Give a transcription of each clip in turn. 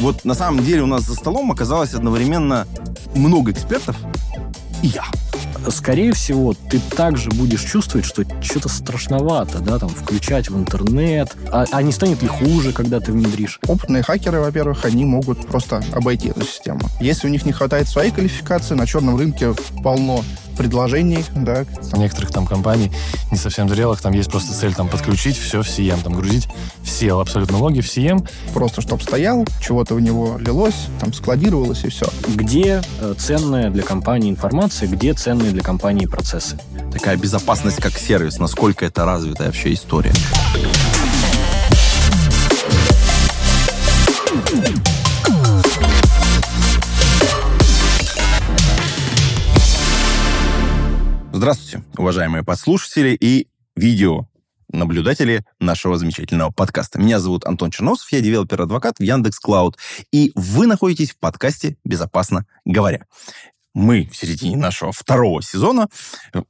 Вот на самом деле у нас за столом оказалось одновременно много экспертов и я. Скорее всего, ты также будешь чувствовать, что что-то страшновато, да, там, включать в интернет. А, а не станет ли хуже, когда ты внедришь? Опытные хакеры, во-первых, они могут просто обойти эту систему. Если у них не хватает своей квалификации, на черном рынке полно предложений, да. У некоторых там компаний, не совсем зрелых, там есть просто цель там подключить все в CM, там грузить все абсолютно логи в CM. Просто чтобы стоял, чего-то в него лилось, там складировалось и все. Где э, ценная для компании информация, где ценные для компании процессы? Такая безопасность как сервис, насколько это развитая вообще история. Здравствуйте, уважаемые подслушатели и видео наблюдатели нашего замечательного подкаста. Меня зовут Антон Черносов, я developer advocate в Yandex Cloud, и вы находитесь в подкасте «Безопасно говоря». Мы в середине нашего второго сезона,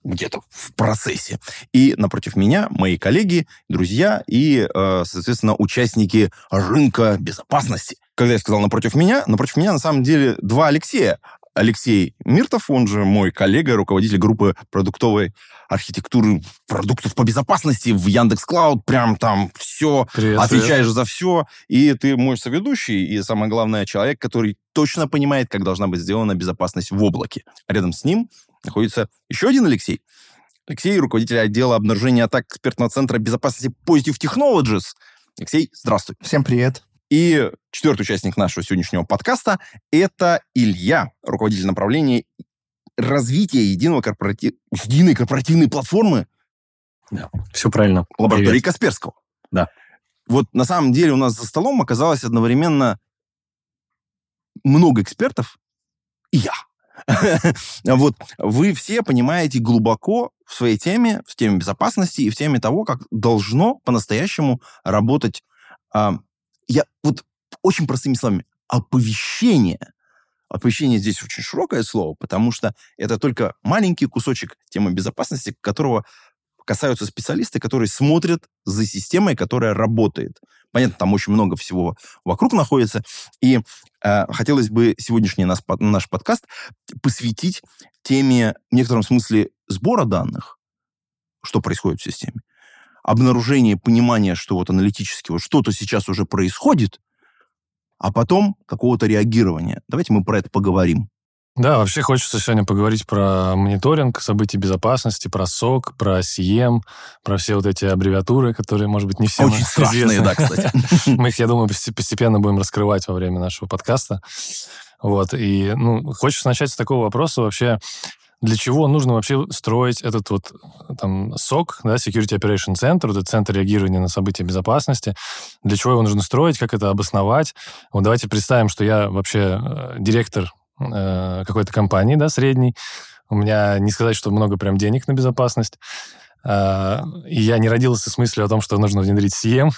где-то в процессе. И напротив меня мои коллеги, друзья и, э, соответственно, участники рынка безопасности. Когда я сказал напротив меня, напротив меня на самом деле два Алексея. Алексей Миртов, он же мой коллега, руководитель группы продуктовой архитектуры продуктов по безопасности в Яндекс Клауд. Прям там все, Привет, отвечаешь за все. И ты мой соведущий, и самое главное, человек, который точно понимает, как должна быть сделана безопасность в облаке. А рядом с ним находится еще один Алексей. Алексей, руководитель отдела обнаружения атак экспертного центра безопасности Positive Technologies. Алексей, здравствуй. Всем привет. И четвертый участник нашего сегодняшнего подкаста – это Илья, руководитель направления развития единого корпоратив... единой корпоративной платформы Да, все правильно. лаборатории Привет. Касперского. Да. Вот на самом деле у нас за столом оказалось одновременно много экспертов и я. Вот вы все понимаете глубоко в своей теме, в теме безопасности и в теме того, как должно по-настоящему работать а, я вот очень простыми словами, оповещение. Оповещение здесь очень широкое слово, потому что это только маленький кусочек темы безопасности, которого касаются специалисты, которые смотрят за системой, которая работает. Понятно, там очень много всего вокруг находится. И э, хотелось бы сегодняшний под- наш подкаст посвятить теме, в некотором смысле, сбора данных, что происходит в системе обнаружение, понимание, что вот аналитически вот что-то сейчас уже происходит, а потом какого-то реагирования. Давайте мы про это поговорим. Да, вообще хочется сегодня поговорить про мониторинг событий безопасности, про СОК, про CM, про все вот эти аббревиатуры, которые, может быть, не всем Очень страшные, известны. да, кстати. Мы их, я думаю, посте- постепенно будем раскрывать во время нашего подкаста. Вот, и, ну, хочется начать с такого вопроса вообще, для чего нужно вообще строить этот вот там СОК, да, Security Operation Center, вот этот центр реагирования на события безопасности, для чего его нужно строить, как это обосновать. Вот давайте представим, что я вообще э, директор э, какой-то компании, да, средней. У меня не сказать, что много прям денег на безопасность. Э, И я не родился с мыслью о том, что нужно внедрить CM.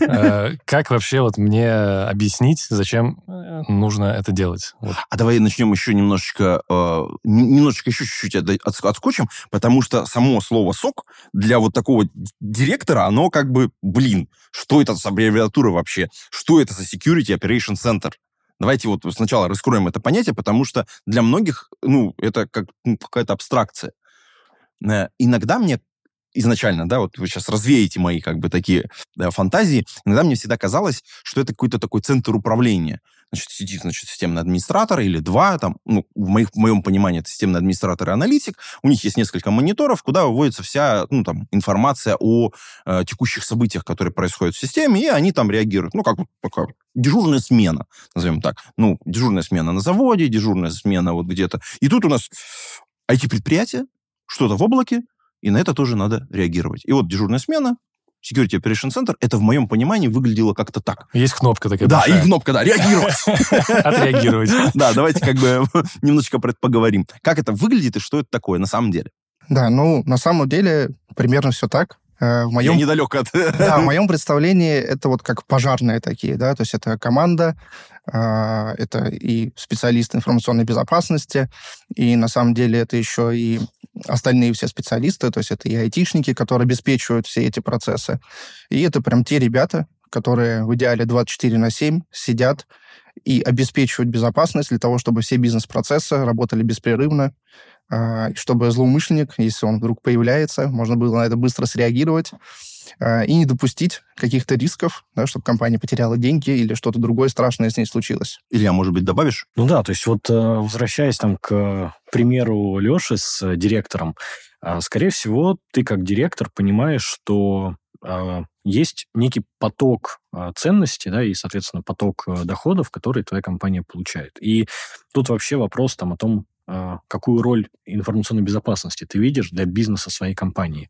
Э, Как вообще вот мне объяснить, зачем э, нужно это делать? А давай начнем еще немножечко, э, немножечко еще чуть-чуть отскочим, потому что само слово «сок» для вот такого директора, оно как бы, блин, что это за аббревиатура вообще? Что это за Security Operation Center? Давайте вот сначала раскроем это понятие, потому что для многих, ну, это как ну, какая-то абстракция. Э, Иногда мне изначально, да, вот вы сейчас развеете мои как бы такие да, фантазии, иногда мне всегда казалось, что это какой-то такой центр управления. Значит, сидит, значит, системный администратор или два, там, ну, в, моих, в моем понимании это системный администратор и аналитик. У них есть несколько мониторов, куда выводится вся, ну, там, информация о э, текущих событиях, которые происходят в системе, и они там реагируют. Ну, как такая дежурная смена, назовем так. Ну, дежурная смена на заводе, дежурная смена вот где-то. И тут у нас IT-предприятие, что-то в облаке, и на это тоже надо реагировать. И вот дежурная смена, Security Operation Center, это в моем понимании выглядело как-то так. Есть кнопка такая Да, и большая. кнопка, да, реагировать. Отреагировать. Да, давайте как бы немножечко про это поговорим. Как это выглядит и что это такое на самом деле? Да, ну, на самом деле, примерно все так. Э, В Я моем недалек от... Да, в моем представлении это вот как пожарные такие, да, то есть это команда, это и специалисты информационной безопасности, и на самом деле это еще и остальные все специалисты, то есть это и айтишники, которые обеспечивают все эти процессы. И это прям те ребята, которые в идеале 24 на 7 сидят и обеспечивать безопасность для того, чтобы все бизнес-процессы работали беспрерывно, а, чтобы злоумышленник, если он вдруг появляется, можно было на это быстро среагировать а, и не допустить каких-то рисков, да, чтобы компания потеряла деньги или что-то другое страшное с ней случилось. Илья, может быть, добавишь? Ну да, то есть вот э, возвращаясь там к примеру Леши с э, директором, скорее всего, ты как директор понимаешь, что есть некий поток ценностей, да, и, соответственно, поток э, доходов, которые твоя компания получает. И тут вообще вопрос там о том, какую роль информационной безопасности ты видишь для бизнеса своей компании.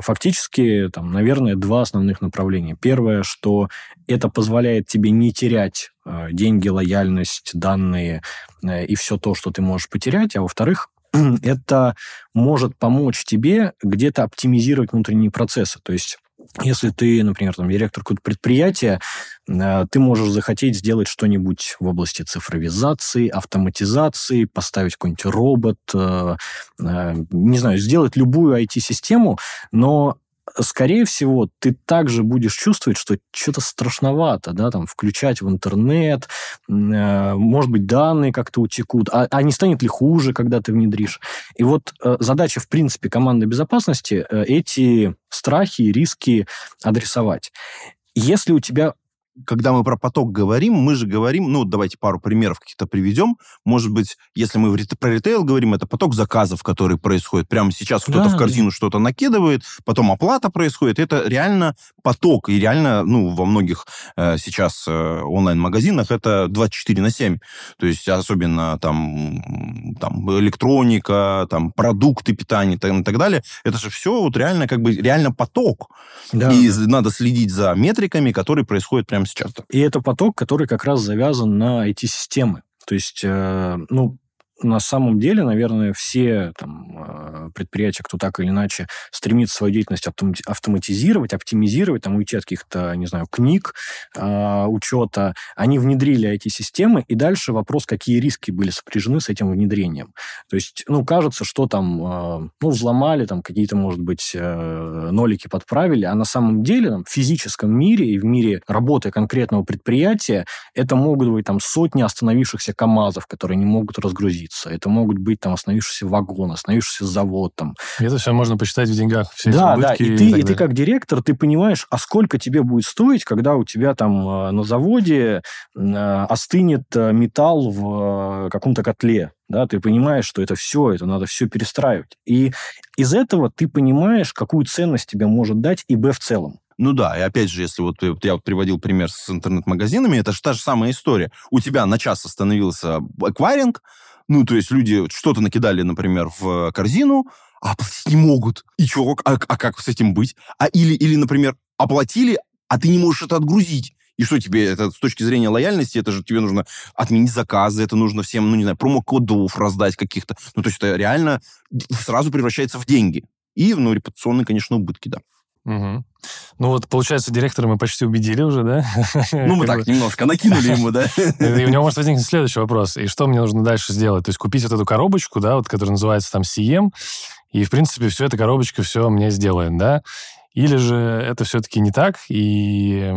Фактически, там, наверное, два основных направления. Первое, что это позволяет тебе не терять а, деньги, лояльность, данные э, и все то, что ты можешь потерять, а во-вторых, это может помочь тебе где-то оптимизировать внутренние процессы. То есть если ты, например, там, директор какого-то предприятия, э, ты можешь захотеть сделать что-нибудь в области цифровизации, автоматизации, поставить какой-нибудь робот, э, э, не знаю, сделать любую IT-систему, но скорее всего, ты также будешь чувствовать, что что-то страшновато, да, там, включать в интернет, э, может быть, данные как-то утекут, а, а не станет ли хуже, когда ты внедришь. И вот э, задача, в принципе, команды безопасности э, эти страхи и риски адресовать. Если у тебя когда мы про поток говорим, мы же говорим, ну, давайте пару примеров каких-то приведем. Может быть, если мы про ритейл говорим, это поток заказов, который происходит. Прямо сейчас кто-то да, в корзину да. что-то накидывает, потом оплата происходит. Это реально поток. И реально, ну, во многих э, сейчас э, онлайн-магазинах это 24 на 7. То есть особенно там, там электроника, там продукты питания и так далее. Это же все вот реально как бы реально поток. Да. И надо следить за метриками, которые происходят прямо прямо сейчас. И это поток, который как раз завязан на IT-системы. То есть, э, ну, на самом деле, наверное, все там, э, предприятия, кто так или иначе стремится свою деятельность автоматизировать, оптимизировать, там, уйти от каких-то, не знаю, книг, э, учета, они внедрили эти системы, и дальше вопрос, какие риски были сопряжены с этим внедрением. То есть, ну, кажется, что там, э, ну, взломали, там, какие-то, может быть, э, нолики подправили, а на самом деле там, в физическом мире и в мире работы конкретного предприятия это могут быть там сотни остановившихся КАМАЗов, которые не могут разгрузить находится. Это могут быть там остановившийся вагон, остановившийся завод. Там. И это все можно посчитать в деньгах. Все да, да. И, и, ты, и ты как директор, ты понимаешь, а сколько тебе будет стоить, когда у тебя там э, на заводе э, остынет э, металл в каком-то котле. Да, ты понимаешь, что это все, это надо все перестраивать. И из этого ты понимаешь, какую ценность тебе может дать ИБ в целом. Ну да, и опять же, если вот, вот я вот приводил пример с интернет-магазинами, это же та же самая история. У тебя на час остановился эквайринг, ну, то есть люди что-то накидали, например, в корзину, а оплатить не могут. И чё, а, а как с этим быть? А или, или, например, оплатили, а ты не можешь это отгрузить. И что тебе, это с точки зрения лояльности, это же тебе нужно отменить заказы, это нужно всем, ну, не знаю, промокодов раздать каких-то. Ну, то есть это реально сразу превращается в деньги. И, ну, репутационные, конечно, убытки, да. Угу. Ну вот, получается, директора мы почти убедили уже, да? Ну, мы так немножко накинули ему, да? И у него может возникнуть следующий вопрос. И что мне нужно дальше сделать? То есть купить вот эту коробочку, да, вот, которая называется там CM, и, в принципе, все эта коробочка все мне сделает, да? Или же это все-таки не так, и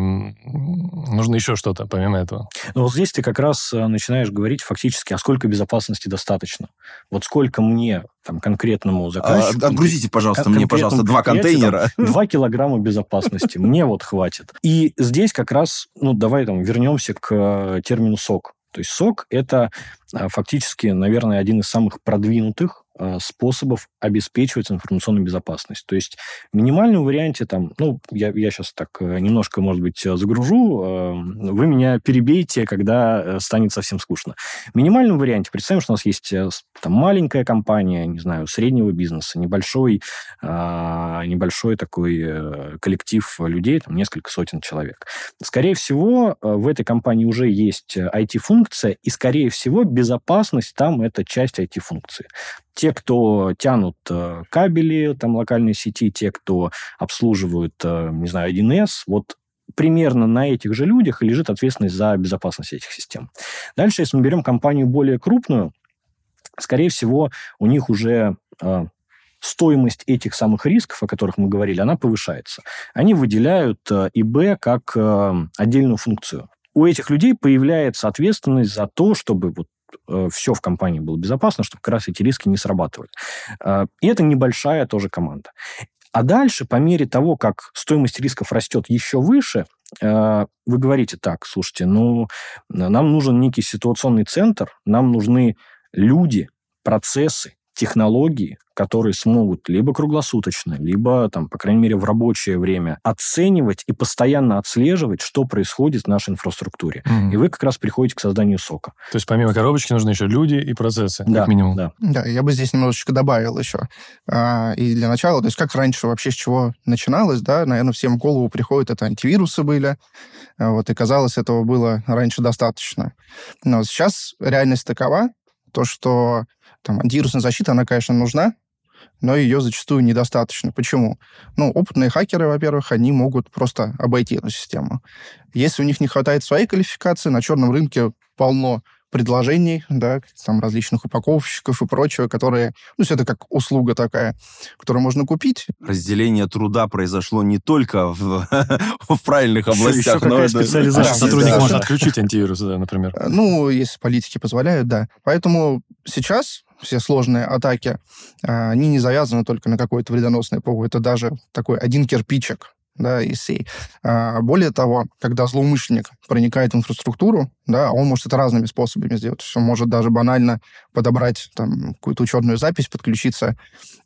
нужно еще что-то помимо этого? Ну, вот здесь ты как раз э, начинаешь говорить фактически, а сколько безопасности достаточно. Вот сколько мне, там, конкретному а, заказчику... А, отгрузите, пожалуйста, мне, пожалуйста, два контейнера. Там, два килограмма безопасности. Мне вот хватит. И здесь как раз, ну, давай там вернемся к э, термину «сок». То есть сок – это э, фактически, наверное, один из самых продвинутых способов обеспечивать информационную безопасность. То есть в минимальном варианте там, ну, я, я сейчас так э, немножко, может быть, э, загружу, вы меня перебейте, когда станет совсем скучно. В минимальном варианте представим, что у нас есть там маленькая компания, не знаю, среднего бизнеса, небольшой, небольшой такой коллектив людей, там несколько сотен человек. Скорее всего, в этой компании уже есть IT-функция, и, скорее всего, безопасность там это часть IT-функции те, кто тянут э, кабели там локальной сети, те, кто обслуживают, э, не знаю, 1С, вот примерно на этих же людях лежит ответственность за безопасность этих систем. Дальше, если мы берем компанию более крупную, скорее всего, у них уже э, стоимость этих самых рисков, о которых мы говорили, она повышается. Они выделяют ИБ как отдельную функцию. у этих людей появляется ответственность за то, чтобы вот э, все в компании было безопасно, чтобы как раз эти риски не срабатывали. Э, и это небольшая тоже команда. А дальше, по мере того, как стоимость рисков растет еще выше, э, вы говорите так, слушайте, ну, нам нужен некий ситуационный центр, нам нужны люди, процессы, технологии, которые смогут либо круглосуточно, либо, там, по крайней мере, в рабочее время оценивать и постоянно отслеживать, что происходит в нашей инфраструктуре. Mm-hmm. И вы как раз приходите к созданию сока. То есть помимо коробочки нужны еще люди и процессы, да, как минимум. Да. да, я бы здесь немножечко добавил еще. А, и для начала, то есть как раньше вообще с чего начиналось, да, наверное, всем в голову приходит, это антивирусы были, а вот, и казалось, этого было раньше достаточно. Но сейчас реальность такова, то, что там, антивирусная защита, она, конечно, нужна, но ее зачастую недостаточно. Почему? Ну, опытные хакеры, во-первых, они могут просто обойти эту систему. Если у них не хватает своей квалификации, на черном рынке полно предложений, да, там различных упаковщиков и прочего, которые, ну, все это как услуга такая, которую можно купить. Разделение труда произошло не только в, в правильных областях, еще но это... специализация. Да, Сотрудник да, может да. отключить антивирус, да, например. Ну, если политики позволяют, да. Поэтому сейчас все сложные атаки, а, они не завязаны только на какой-то вредоносный ПО. Это даже такой один кирпичик да, сей. А, более того, когда злоумышленник проникает в инфраструктуру, да, он может это разными способами сделать. Он может даже банально подобрать там какую-то учетную запись, подключиться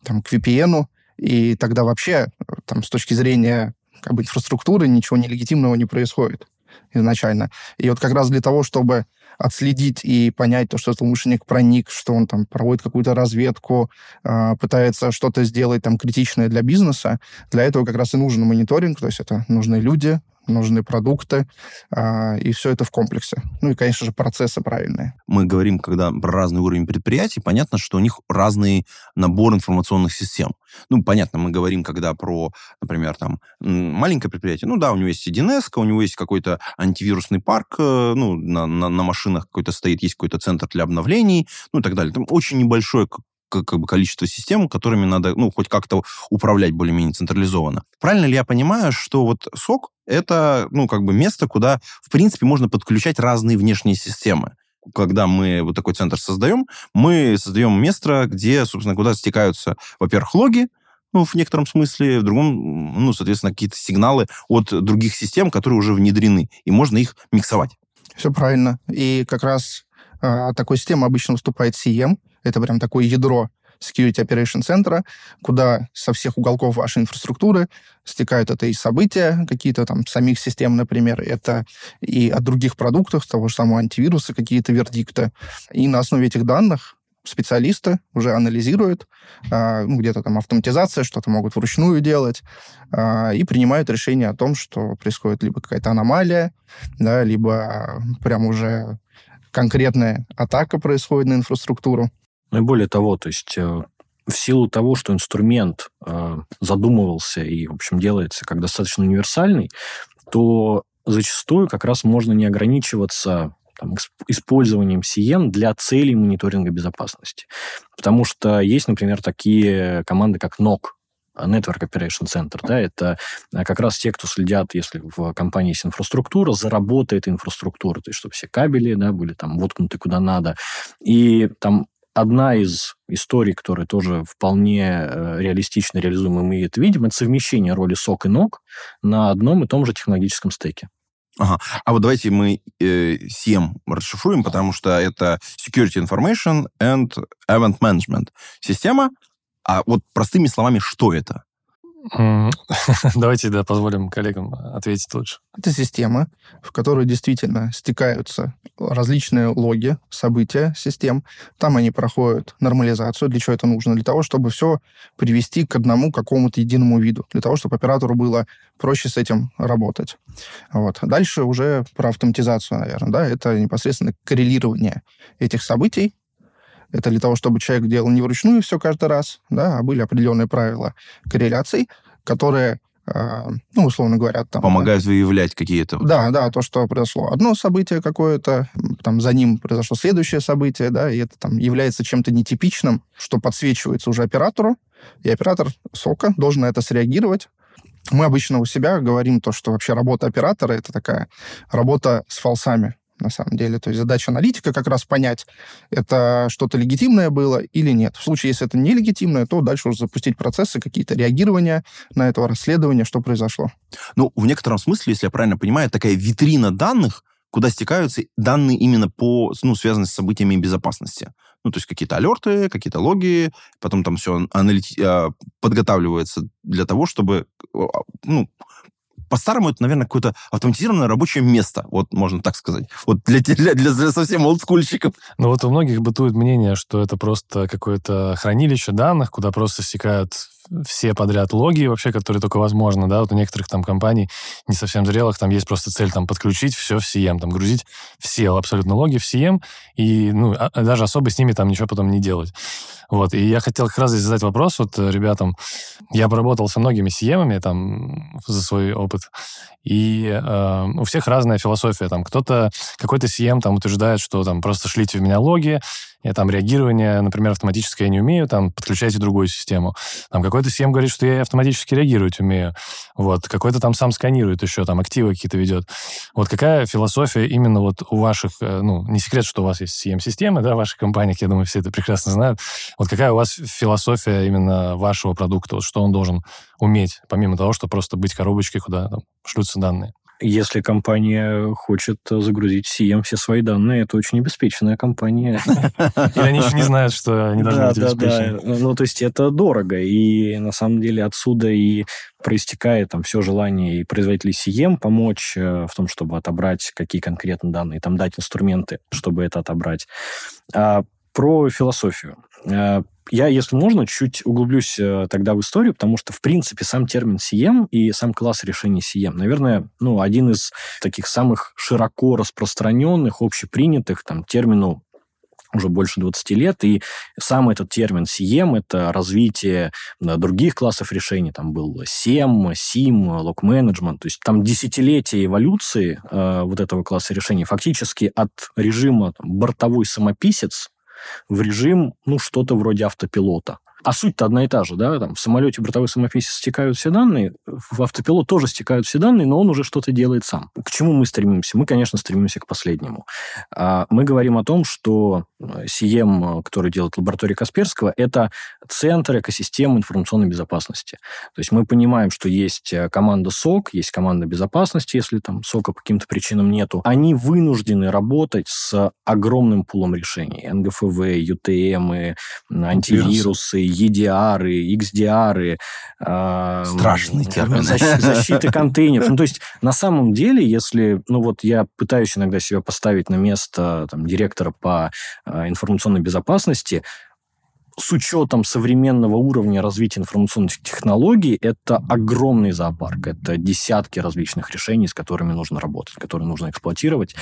там, к VPN, и тогда вообще там, с точки зрения как бы, инфраструктуры ничего нелегитимного не происходит изначально. И вот как раз для того, чтобы отследить и понять то, что злоумышленник проник, что он там проводит какую-то разведку, э, пытается что-то сделать там критичное для бизнеса. Для этого как раз и нужен мониторинг, то есть это нужны люди, нужны продукты, а, и все это в комплексе. Ну и, конечно же, процессы правильные. Мы говорим, когда про разный уровень предприятий, понятно, что у них разный набор информационных систем. Ну, понятно, мы говорим, когда про, например, там, маленькое предприятие, ну да, у него есть 1С, у него есть какой-то антивирусный парк, э, ну, на, на, на машинах какой-то стоит, есть какой-то центр для обновлений, ну и так далее. Там очень небольшое как бы количество систем, которыми надо, ну, хоть как-то управлять более-менее централизованно. Правильно ли я понимаю, что вот сок это, ну, как бы место, куда, в принципе, можно подключать разные внешние системы? когда мы вот такой центр создаем, мы создаем место, где, собственно, куда стекаются, во-первых, логи, ну, в некотором смысле, в другом, ну, соответственно, какие-то сигналы от других систем, которые уже внедрены, и можно их миксовать. Все правильно. И как раз э, такой системой обычно выступает CM, это прям такое ядро Security Operation Center, куда со всех уголков вашей инфраструктуры стекают это и события, какие-то там самих систем, например, это и от других продуктов, того же самого антивируса, какие-то вердикты. И на основе этих данных специалисты уже анализируют, э, ну, где-то там автоматизация, что-то могут вручную делать, э, и принимают решение о том, что происходит либо какая-то аномалия, да, либо прям уже конкретная атака происходит на инфраструктуру. Ну и более того, то есть э, в силу того, что инструмент э, задумывался и, в общем, делается как достаточно универсальный, то зачастую как раз можно не ограничиваться там, использованием CM для целей мониторинга безопасности. Потому что есть, например, такие команды, как NOC, Network Operation Center, да, это э, как раз те, кто следят, если в компании есть инфраструктура, заработает инфраструктура, то есть чтобы все кабели, да, были там воткнуты куда надо. И там одна из историй, которая тоже вполне э, реалистично реализуема, мы это видим, это совмещение роли SOC и NOC на одном и том же технологическом стеке. Ага. А вот давайте мы э, SIEM расшифруем, потому что это Security Information and Event Management система. А вот простыми словами, что это? Давайте, да, позволим коллегам ответить лучше. Это система, в которой действительно стекаются различные логи, события систем. Там они проходят нормализацию. Для чего это нужно? Для того, чтобы все привести к одному какому-то единому виду. Для того, чтобы оператору было проще с этим работать. Вот. Дальше уже про автоматизацию, наверное. Да? Это непосредственно коррелирование этих событий это для того, чтобы человек делал не вручную все каждый раз, да, а были определенные правила корреляций, которые а, ну, условно говоря, там... Помогают да, выявлять какие-то... Да, да, то, что произошло. Одно событие какое-то, там за ним произошло следующее событие, да, и это там является чем-то нетипичным, что подсвечивается уже оператору, и оператор сока должен на это среагировать, Мы обычно у себя говорим то, что вообще работа оператора — это такая работа с фалсами на самом деле. То есть задача аналитика как раз понять, это что-то легитимное было или нет. В случае, если это нелегитимное, то дальше уже запустить процессы, какие-то реагирования на это расследование, что произошло. Ну, в некотором смысле, если я правильно понимаю, такая витрина данных, куда стекаются данные именно по, ну, связанные с событиями безопасности. Ну, то есть какие-то алерты, какие-то логи, потом там все аналити... А, подготавливается для того, чтобы, а, ну, по-старому это, наверное, какое-то автоматизированное рабочее место, вот можно так сказать. Вот для, для, для, для совсем олдскульщиков. Ну вот у многих бытует мнение, что это просто какое-то хранилище данных, куда просто стекают все подряд логи вообще, которые только возможно, да, вот у некоторых там компаний не совсем зрелых, там есть просто цель там подключить все в CM, там грузить все абсолютно логи в CM и, ну, а, а даже особо с ними там ничего потом не делать. Вот, и я хотел как раз здесь задать вопрос вот э, ребятам. Я поработал со многими cm там за свой опыт, и э, у всех разная философия. Там кто-то, какой-то CM там утверждает, что там просто шлите в меня логи, я там реагирование, например, автоматическое я не умею, там подключайте другую систему. Там какой-то CM говорит, что я автоматически реагировать умею. Вот, какой-то там сам сканирует еще, там активы какие-то ведет. Вот какая философия именно вот у ваших, э, ну, не секрет, что у вас есть CM-системы, да, в ваших компаниях, я думаю, все это прекрасно знают. Вот какая у вас философия именно вашего продукта, вот что он должен уметь, помимо того, что просто быть коробочкой, куда там шлются данные? Если компания хочет загрузить в CM все свои данные, это очень обеспеченная компания. Или они еще не знают, что они должны быть обеспечены. Ну, то есть это дорого, и на самом деле отсюда и проистекает там все желание и производителей CM помочь э, в том, чтобы отобрать какие конкретно данные, там дать инструменты, чтобы это отобрать. А про философию. Э, я, если можно, чуть углублюсь э, тогда в историю, потому что, в принципе, сам термин CM и сам класс решений CM, наверное, ну, один из таких самых широко распространенных, общепринятых, там, термину уже больше 20 лет, и сам этот термин CM – это развитие других классов решений. Там был SEM, SIM, Log Management. То есть там десятилетия эволюции э, вот этого класса решений фактически от режима там, бортовой самописец в режим, ну, что-то вроде автопилота. А суть-то одна и та же, да, там в самолете бортовой самописи стекают все данные, в автопилот тоже стекают все данные, но он уже что-то делает сам. К чему мы стремимся? Мы, конечно, стремимся к последнему. А, мы говорим о том, что CM, который делает лаборатория Касперского, это центр экосистемы информационной безопасности. То есть мы понимаем, что есть э, команда СОК, есть команда безопасности, если там СОКа по каким-то причинам нету. Они вынуждены работать с огромным пулом решений. НГФВ, UTM, антивирусы, EDR, XDR. Э, Страшные термины. Защ, защиты контейнеров. Ну, то есть, на самом деле, если... Ну, вот я пытаюсь иногда себя поставить на место там, директора по э, информационной безопасности, с учетом современного уровня развития информационных технологий, это огромный зоопарк. Это десятки различных решений, с которыми нужно работать, которые нужно эксплуатировать.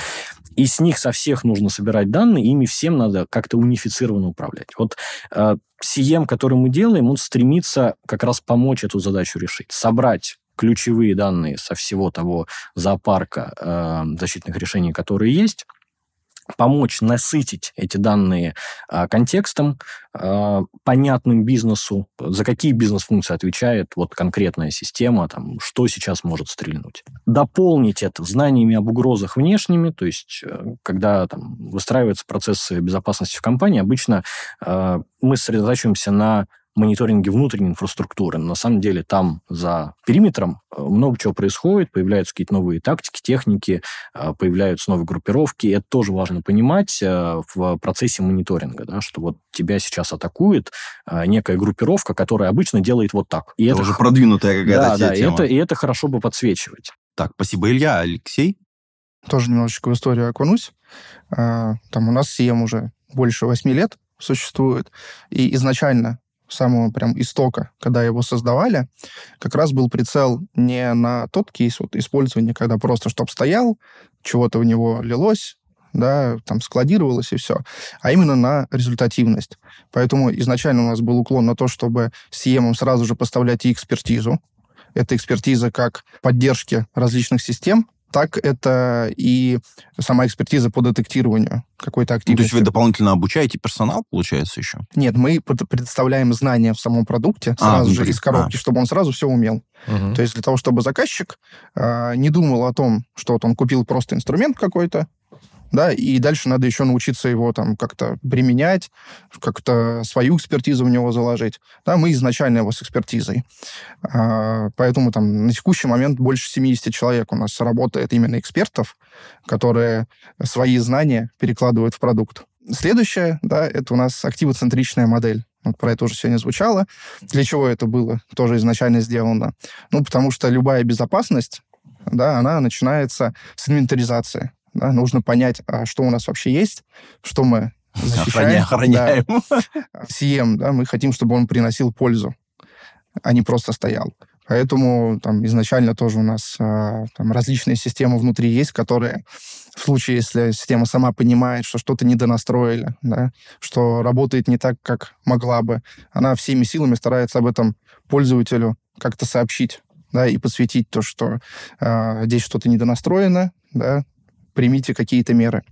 И с них со всех нужно собирать данные, ими всем надо как-то унифицированно управлять. Вот э, CM, который мы делаем, он стремится как раз помочь эту задачу решить. Собрать ключевые данные со всего того зоопарка э, защитных решений, которые есть, помочь насытить эти данные а, контекстом, а, понятным бизнесу, за какие бизнес-функции отвечает вот конкретная система, там, что сейчас может стрельнуть. Дополнить это знаниями об угрозах внешними, то есть э, когда там, выстраиваются процессы безопасности в компании, обычно э, мы сосредотачиваемся на мониторинге внутренней инфраструктуры. На самом деле там за периметром э, много чего происходит, появляются какие-то новые тактики, техники, э, появляются новые группировки. Это тоже важно понимать э, в процессе мониторинга, да, что вот тебя сейчас атакует некая группировка, которая обычно делает вот так. И это, это уже продвинутая какая-то да, да, тема. И это, и это хорошо бы подсвечивать. Так, спасибо, Илья. Алексей? Тоже немножечко в историю окунусь. Там у нас CM уже больше восьми лет существует. И изначально самого прям истока, когда его создавали, как раз был прицел не на тот кейс вот, использования, когда просто чтоб стоял, чего-то в него лилось, да, там складировалось и все, а именно на результативность. Поэтому изначально у нас был уклон на то, чтобы с EM сразу же поставлять и экспертизу. Это экспертиза как поддержки различных систем, так это и сама экспертиза по детектированию какой-то Ну, активности. то есть вы дополнительно обучаете персонал, получается, еще? Нет, мы пред- предоставляем знания в самом продукте А, сразу же внутри. из коробки, чтобы он сразу все умел. Мгм. То есть для того, чтобы заказчик э, не думал о том, что вот он купил просто инструмент какой-то, да, и дальше надо еще научиться его там как-то применять, как-то свою экспертизу в него заложить. Да, мы изначально его с экспертизой. А, поэтому там на текущий момент больше 70 человек у нас работает именно экспертов, которые свои знания перекладывают в продукт. Следующее, да, это у нас активоцентричная модель. Вот про это уже сегодня звучало. Для чего это было тоже изначально сделано? Ну, потому что любая безопасность, да, она начинается с инвентаризации. Да, нужно понять, а что у нас вообще есть, что мы защищаем. Охраняем. Да. CM, да, мы хотим, чтобы он приносил пользу, а не просто стоял. Поэтому там изначально тоже у нас а, там различные системы внутри есть, которые в случае, если система сама понимает, что что-то недонастроили, да, что работает не так, как могла бы, она всеми силами старается об этом пользователю как-то сообщить, да, и подсветить то, что а, здесь что-то недонастроено, да, примите какие-то меры.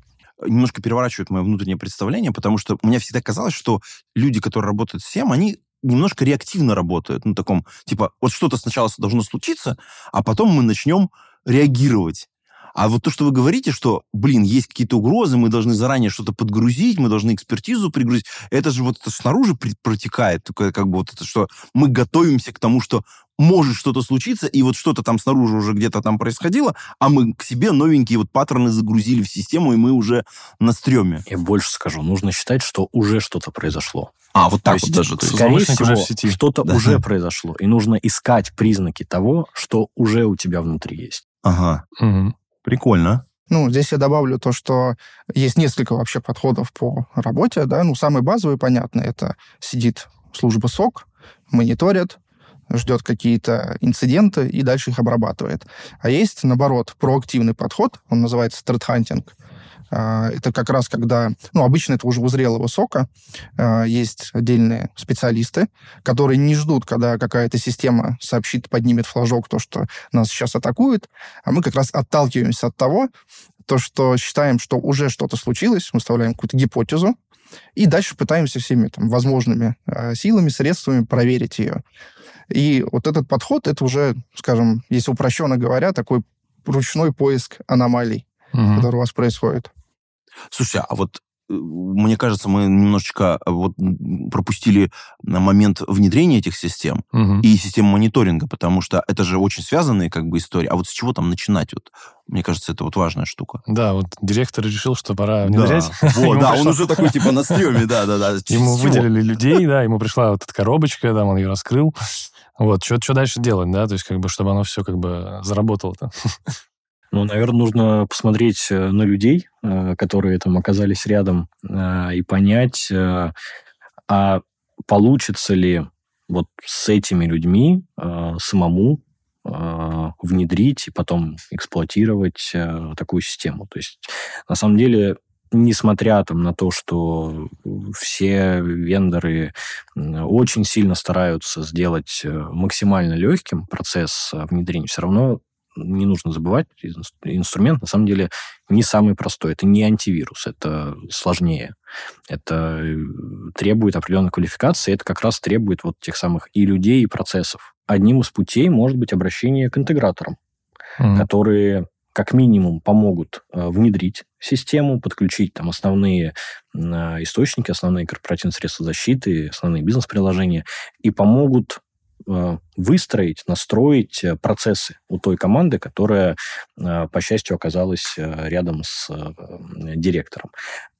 немножко переворачивает мое внутреннее представление, потому что мне всегда казалось, что люди, которые работают с SEM, они немножко реактивно работают. Ну, таком, типа, вот что-то сначала должно случиться, а потом мы начнем реагировать. А вот то, что вы говорите, что, блин, есть какие-то угрозы, мы должны заранее что-то подгрузить, мы должны экспертизу пригрузить, это же вот это снаружи протекает, такое как бы вот это, что мы готовимся к тому, что может что-то случиться, и вот что-то там снаружи уже где-то там происходило, а мы к себе новенькие вот паттерны загрузили в систему, и мы уже на стреме. Я больше скажу, нужно считать, что уже что-то произошло. А, вот так То вот есть, даже. то есть- Скорее всего, уже в сети. что-то Да. уже произошло, и нужно искать признаки того, что уже у тебя внутри есть. Ага, Мгм. Прикольно. Ну, здесь я добавлю то, что есть несколько вообще подходов по работе, да. Ну, самый базовый, понятно, это сидит служба СОК, мониторит, ждет какие-то инциденты и дальше их обрабатывает. А есть, наоборот, проактивный подход, он называется threat-hunting. А, Это как раз когда, ну, обычно это уже у зрелого сока, а, есть отдельные специалисты, которые не ждут, когда какая-то система сообщит, поднимет флажок, то, что нас сейчас атакуют, а мы как раз отталкиваемся от того, то, что считаем, что уже что-то случилось, выставляем какую-то гипотезу, и дальше пытаемся всеми там, возможными э, силами, средствами проверить ее. И вот этот подход, это уже, скажем, если упрощенно говоря, такой ручной поиск аномалий, Мгм. который у вас происходит. Слушайте, а вот э, мне кажется, мы немножечко э, вот пропустили на момент внедрения этих систем Мгм. и систем мониторинга, потому что это же очень связанные как бы истории. А вот с чего там начинать? Вот, мне кажется, это вот важная штука. Да, вот директор решил, что пора внедрять. Да, вот, да, он уже такой типа на стреме, да, да, да. Ему выделили людей, да, ему пришла вот эта коробочка, да, он ее раскрыл. Вот, что дальше делать, да, то есть как бы, чтобы оно все как бы заработало-то. Ну, наверное, нужно посмотреть э, на людей, э, которые там оказались рядом, э, и понять, а получится ли вот с этими людьми самому внедрить и потом эксплуатировать такую систему. То есть, на самом деле, несмотря там на то, что все вендоры очень сильно стараются сделать максимально легким процесс внедрения, все равно не нужно забывать, инс- инструмент на самом деле не самый простой. Это не антивирус, это сложнее. Это э, требует определенной квалификации, это как раз требует вот тех самых и людей, и процессов. Одним из путей может быть обращение к интеграторам Мгм. которые как минимум помогут э, внедрить систему, подключить там основные э, источники, основные корпоративные средства защиты, основные бизнес-приложения, и помогут выстроить, настроить э, процессы у той команды, которая, э, по счастью, оказалась э, рядом с э, директором.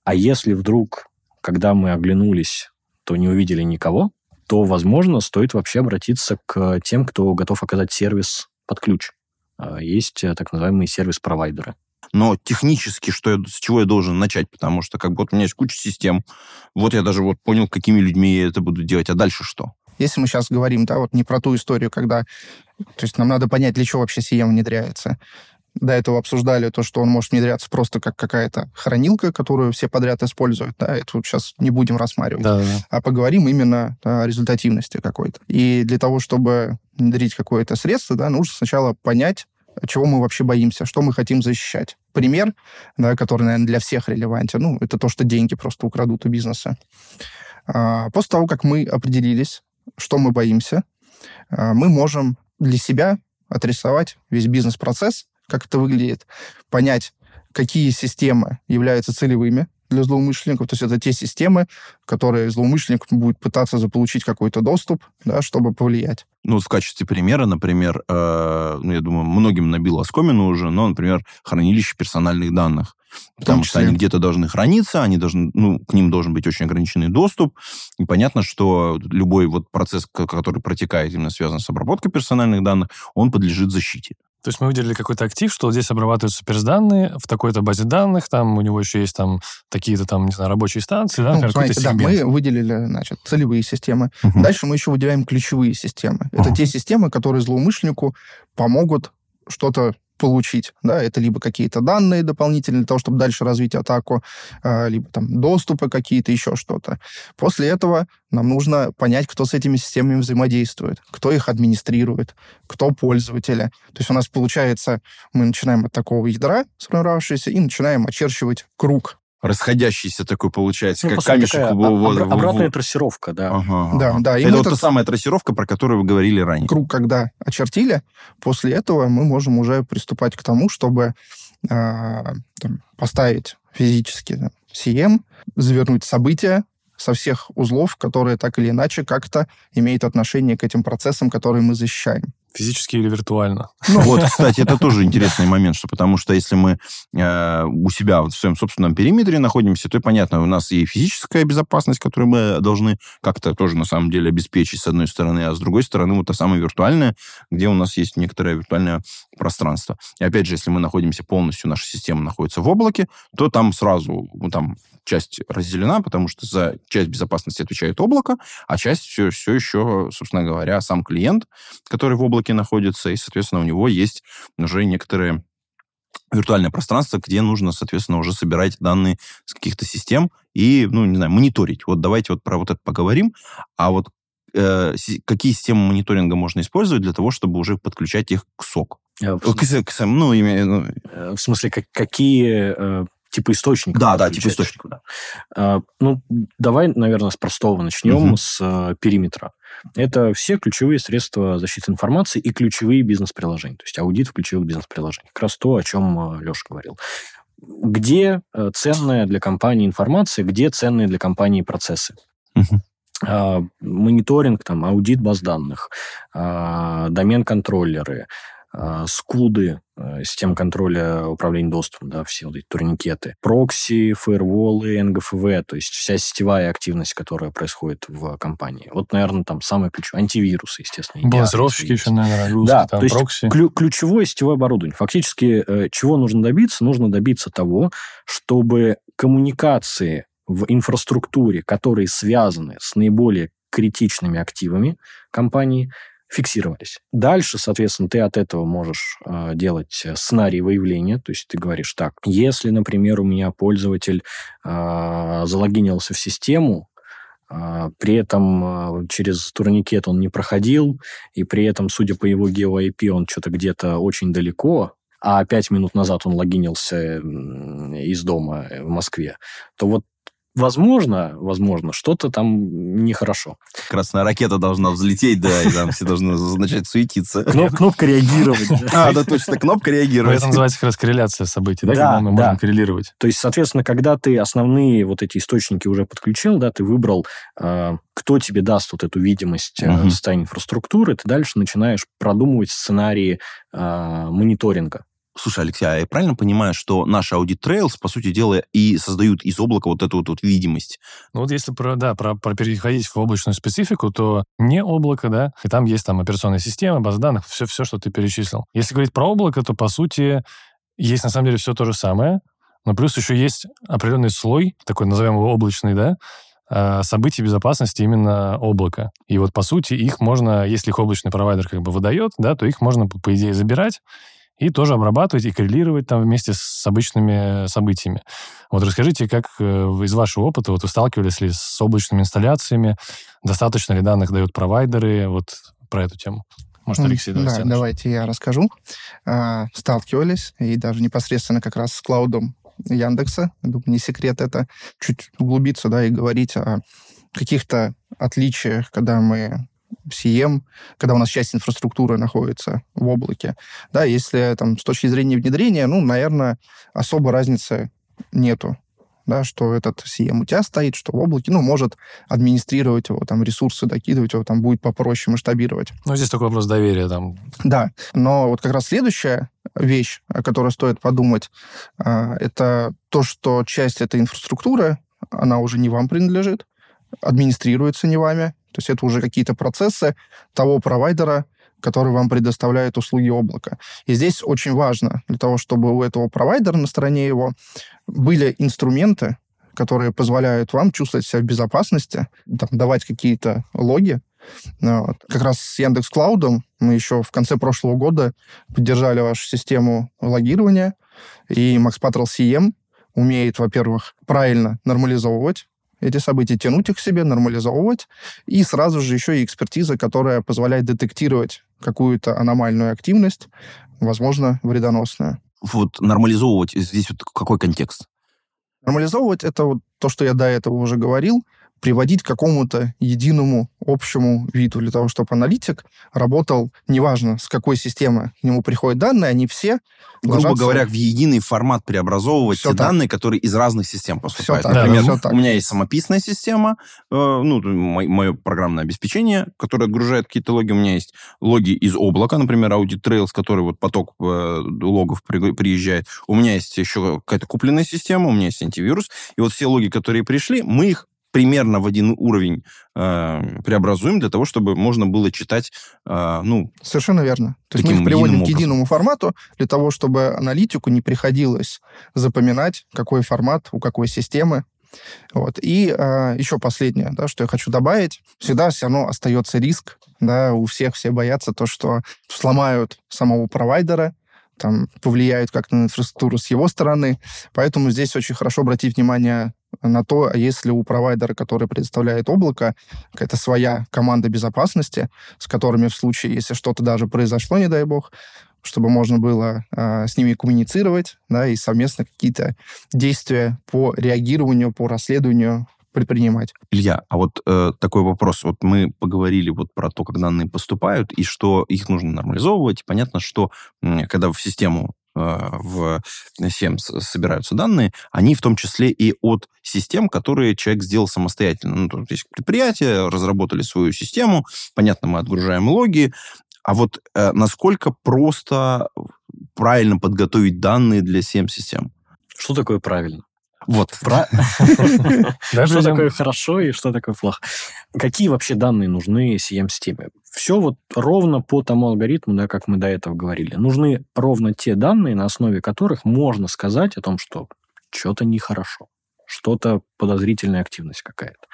А если вдруг, когда мы оглянулись, то не увидели никого, то, возможно, стоит вообще обратиться к тем, кто готов оказать сервис под ключ. Есть э, так называемые сервис-провайдеры. Но технически, что я, с чего я должен начать? Потому что как бы вот у меня есть куча систем. Вот я даже вот понял, какими людьми я это буду делать. А дальше что? Если мы сейчас говорим, да, вот не про ту историю, когда... То есть нам надо понять, для чего вообще CM внедряется. До этого обсуждали то, что он может внедряться просто как какая-то хранилка, которую все подряд используют. Да, это вот сейчас не будем рассматривать. Да, да, а поговорим именно о результативности какой-то. И для того, чтобы внедрить какое-то средство, да, нужно сначала понять, чего мы вообще боимся, что мы хотим защищать. Пример, да, который, наверное, для всех релевантен, ну, это то, что деньги просто украдут у бизнеса. А, после того, как мы определились, что мы боимся, а, мы можем для себя отрисовать весь бизнес-процесс, как это выглядит, понять, какие системы являются целевыми для злоумышленников. То есть это те системы, которые злоумышленник будет пытаться заполучить какой-то доступ, да, чтобы повлиять. Ну, в качестве примера, например, э, ну, я думаю, многим набило оскомину уже, но, например, хранилище персональных данных. Потому что они где-то должны храниться, они должны, ну, к ним должен быть очень ограниченный доступ. И понятно, что любой вот процесс, который протекает, именно связан с обработкой персональных данных, он подлежит защите. То есть мы выделили какой-то актив, что здесь обрабатываются персданные в такой-то базе данных, там у него еще есть там такие-то там, не знаю, рабочие станции, да, ну, смотрите, да, мы выделили, значит, целевые системы. Угу. Дальше мы еще выделяем ключевые системы. Это угу. те системы, которые злоумышленнику помогут что-то получить. Да, это либо какие-то данные дополнительные для того, чтобы дальше развить атаку, а, либо там доступы какие-то, еще что-то. После этого нам нужно понять, кто с этими системами взаимодействует, кто их администрирует, кто пользователи. То есть у нас получается, мы начинаем от такого ядра сформировавшегося и начинаем очерчивать круг расходящийся такой получается, ну, как камешек. Такая в, в, в, обратная трассировка, да. Ага, да, да. Это вот та самая трассировка, про которую вы говорили ранее. Круг, когда очертили, после этого мы можем уже приступать к тому, чтобы э, там, поставить физически там, CM, завернуть события со всех узлов, которые так или иначе как-то имеют отношение к этим процессам, которые мы защищаем. Физически или виртуально? Ну вот, кстати, это тоже интересный момент, что потому что если мы э, у себя в своем собственном периметре находимся, то понятно, у нас и физическая безопасность, которую мы должны как-то тоже на самом деле обеспечить с одной стороны, а с другой стороны вот та самая виртуальная, где у нас есть некоторое виртуальное пространство. И опять же, если мы находимся полностью, наша система находится в облаке, то там сразу, ну, там часть разделена, потому что за часть безопасности отвечает облако, а часть все, все еще, собственно говоря, сам клиент, который в облаке находится, и, соответственно, у него есть уже некоторые виртуальное пространство, где нужно, соответственно, уже собирать данные с каких-то систем и, ну, не знаю, мониторить. Вот давайте вот про вот это поговорим. А вот э, какие системы мониторинга можно использовать для того, чтобы уже подключать их к СОК? Э, в, к, к, ну, именно, ну... Э, в смысле, как, какие э, типа источников. Да, да, типа источников, да. А, ну, давай, наверное, с простого начнем, угу. с а, периметра. Это все ключевые средства защиты информации и ключевые бизнес-приложения. То есть аудит в ключевых бизнес-приложениях. Как раз то, о чем а, Леша говорил. Где ценная для компании информация, где ценные для компании процессы. Угу мониторинг, там, аудит баз данных, домен-контроллеры, скуды, э, систем контроля управления доступом, да, все вот эти турникеты, прокси, фаерволы, НГФВ, то есть вся сетевая активность, которая происходит в компании. Вот, наверное, там самое ключевое. Антивирусы, естественно. Балансировщики еще, наверное, русские, да, там, то есть прокси. Клю- ключевое сетевое оборудование. Фактически, э, чего нужно добиться? Нужно добиться того, чтобы коммуникации в инфраструктуре, которые связаны с наиболее критичными активами компании, фиксировались. Дальше, соответственно, ты от этого можешь э, делать сценарий выявления, то есть ты говоришь так, если, например, у меня пользователь э, залогинился в систему, э, при этом э, через турникет он не проходил, и при этом, судя по его гео-IP, он что-то где-то очень далеко, а пять минут назад он логинился из дома в Москве, то вот возможно, возможно, что-то там нехорошо. Красная ракета должна взлететь, да, и там все должны начать суетиться. кнопка реагировать. А, да, точно, кнопка реагировать. Это называется как раз корреляция событий, да, когда мы можем коррелировать. То есть, соответственно, когда ты основные вот эти источники уже подключил, да, ты выбрал, а, кто тебе даст вот эту видимость угу. состояния инфраструктуры, ты дальше начинаешь продумывать сценарии а, мониторинга. Слушай, Алексей, а я правильно понимаю, что наши Trails, по сути дела, и создают из облака вот эту вот, вот видимость? Ну вот если про, да, про, про переходить в облачную специфику, то не облако, да, и там есть там операционная система, база данных, все, все, что ты перечислил. Если говорить про облако, то, по сути, есть на самом деле все то же самое, но плюс еще есть определенный слой, такой, назовем его облачный, да, а, событий безопасности именно облака. И вот, по сути, их можно, если их облачный провайдер как бы выдает, да, то их можно, по идее, забирать и тоже обрабатывать и коррелировать там вместе с обычными событиями. Вот расскажите, как э, из вашего опыта, вот вы сталкивались ли с облачными инсталляциями, достаточно ли данных дают провайдеры, вот про эту тему? Может, Алексей, да, давайте. давайте я расскажу. А, сталкивались, и даже непосредственно как раз с клаудом Яндекса, думаю, не секрет это, чуть углубиться, да, и говорить о каких-то отличиях, когда мы CM, когда у нас часть инфраструктуры находится в облаке. Да, если там с точки зрения внедрения, ну, наверное, особо разницы нету да, что этот CM у тебя стоит, что в облаке, ну, может администрировать его, там, ресурсы докидывать его, там, будет попроще масштабировать. Ну, здесь такой вопрос доверия там. Да, но вот как раз следующая вещь, о которой стоит подумать, а, это то, что часть этой инфраструктуры, она уже не вам принадлежит, администрируется не вами, то есть это уже какие-то процессы того провайдера, который вам предоставляет услуги облака. И здесь очень важно для того, чтобы у этого провайдера на стороне его были инструменты, которые позволяют вам чувствовать себя в безопасности, там, давать какие-то логи. Вот. Как раз с Яндекс Клаудом мы еще в конце прошлого года поддержали вашу систему логирования, и Max Patrol CM умеет, во-первых, правильно нормализовывать эти события, тянуть их к себе, нормализовывать, и сразу же еще и экспертиза, которая позволяет детектировать какую-то аномальную активность, возможно, вредоносную. Вот нормализовывать здесь вот какой контекст? Нормализовывать это вот то, что я до этого уже говорил, приводить к какому-то единому общему виду для того, чтобы аналитик работал, неважно, с какой системы к нему приходят данные, они все Грубо ложатся... говоря, в единый формат преобразовывать Все те так. данные, которые из разных систем поступают. так, Например, да, так. у меня есть самописная система, э, ну, мое программное обеспечение, которое отгружает какие-то логи. У меня есть логи из облака, например, Audit Trails, который вот поток э, логов при- приезжает. У меня есть еще какая-то купленная система, у меня есть антивирус. И вот все логи, которые пришли, мы их примерно в один уровень э, преобразуем для того, чтобы можно было читать, э, ну, Совершенно верно. То есть мы их приводим к единому формату для того, чтобы аналитику не приходилось запоминать, какой формат у какой системы. Вот. И э, еще последнее, да, что я хочу добавить. Всегда все равно остается риск, да, у всех все боятся то, что сломают самого провайдера, там, повлияют как-то на инфраструктуру с его стороны. Поэтому здесь очень хорошо обратить внимание на то, а если у провайдера, который предоставляет облако, какая-то своя команда безопасности, с которыми в случае, если что-то даже произошло, не дай бог, чтобы можно было э, с ними коммуницировать, да, и совместно какие-то действия по реагированию, по расследованию предпринимать. Илья, а вот э, такой вопрос. Вот мы поговорили вот про то, как данные поступают, и что их нужно нормализовывать. Понятно, что м, когда в систему э, в SEM собираются данные, они в том числе и от систем, которые человек сделал самостоятельно. Ну, тут есть предприятия, разработали свою систему, понятно, мы отгружаем логи, а вот э, насколько просто правильно подготовить данные для SEM-систем? Что такое правильно? Вот. Про- Что такое хорошо и что такое плохо? Какие вообще данные нужны CM-системе? Все вот ровно по тому алгоритму, да, как мы до этого говорили. Нужны ровно те данные, на основе которых можно сказать о том, что что-то нехорошо, что-то подозрительная активность какая-то.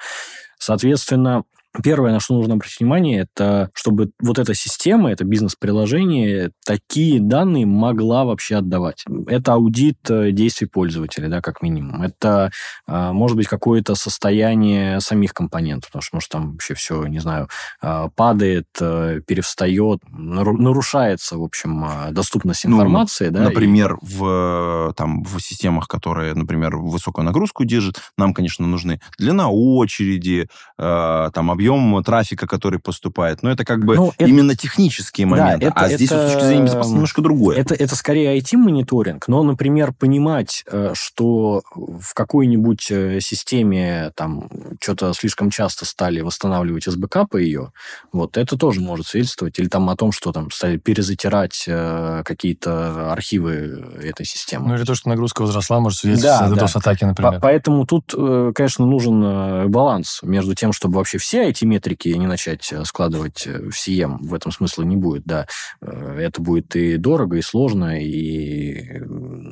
Соответственно, первое, на что нужно обратить внимание, это чтобы вот эта система, это бизнес-приложение, такие данные могла вообще отдавать. Это аудит э, действий пользователя, да, как минимум. Это а, может быть, какое-то состояние самих компонентов, потому что, может, там вообще все, не знаю, а, падает, э, перевстает, нару- нарушается, в общем, а, доступность Ну, информации, да, и- Например, в, э, там, в системах, которые, например, высокую нагрузку держат, нам, конечно, нужны длина очереди, там, объем трафика, который поступает. Но это как бы Ну, это- именно технические Да, моменты. это- а здесь вот с точки это, зрения безопасности немножко другое. Это, это скорее IT-мониторинг, но, например, понимать, э, что в какой-нибудь э, системе там что-то слишком часто стали восстанавливать из бэкапа ее, вот это тоже может свидетельствовать. Или там о том, что там стали перезатирать э, какие-то архивы этой системы. Ну или то, что нагрузка возросла, может свидетельствовать Да, да. По- например. Поэтому тут, конечно, нужен баланс между тем, чтобы вообще все эти метрики не начать э, складывать э, в CM. В этом смысла не будет, да. Э, Это будет и дорого, и сложно, и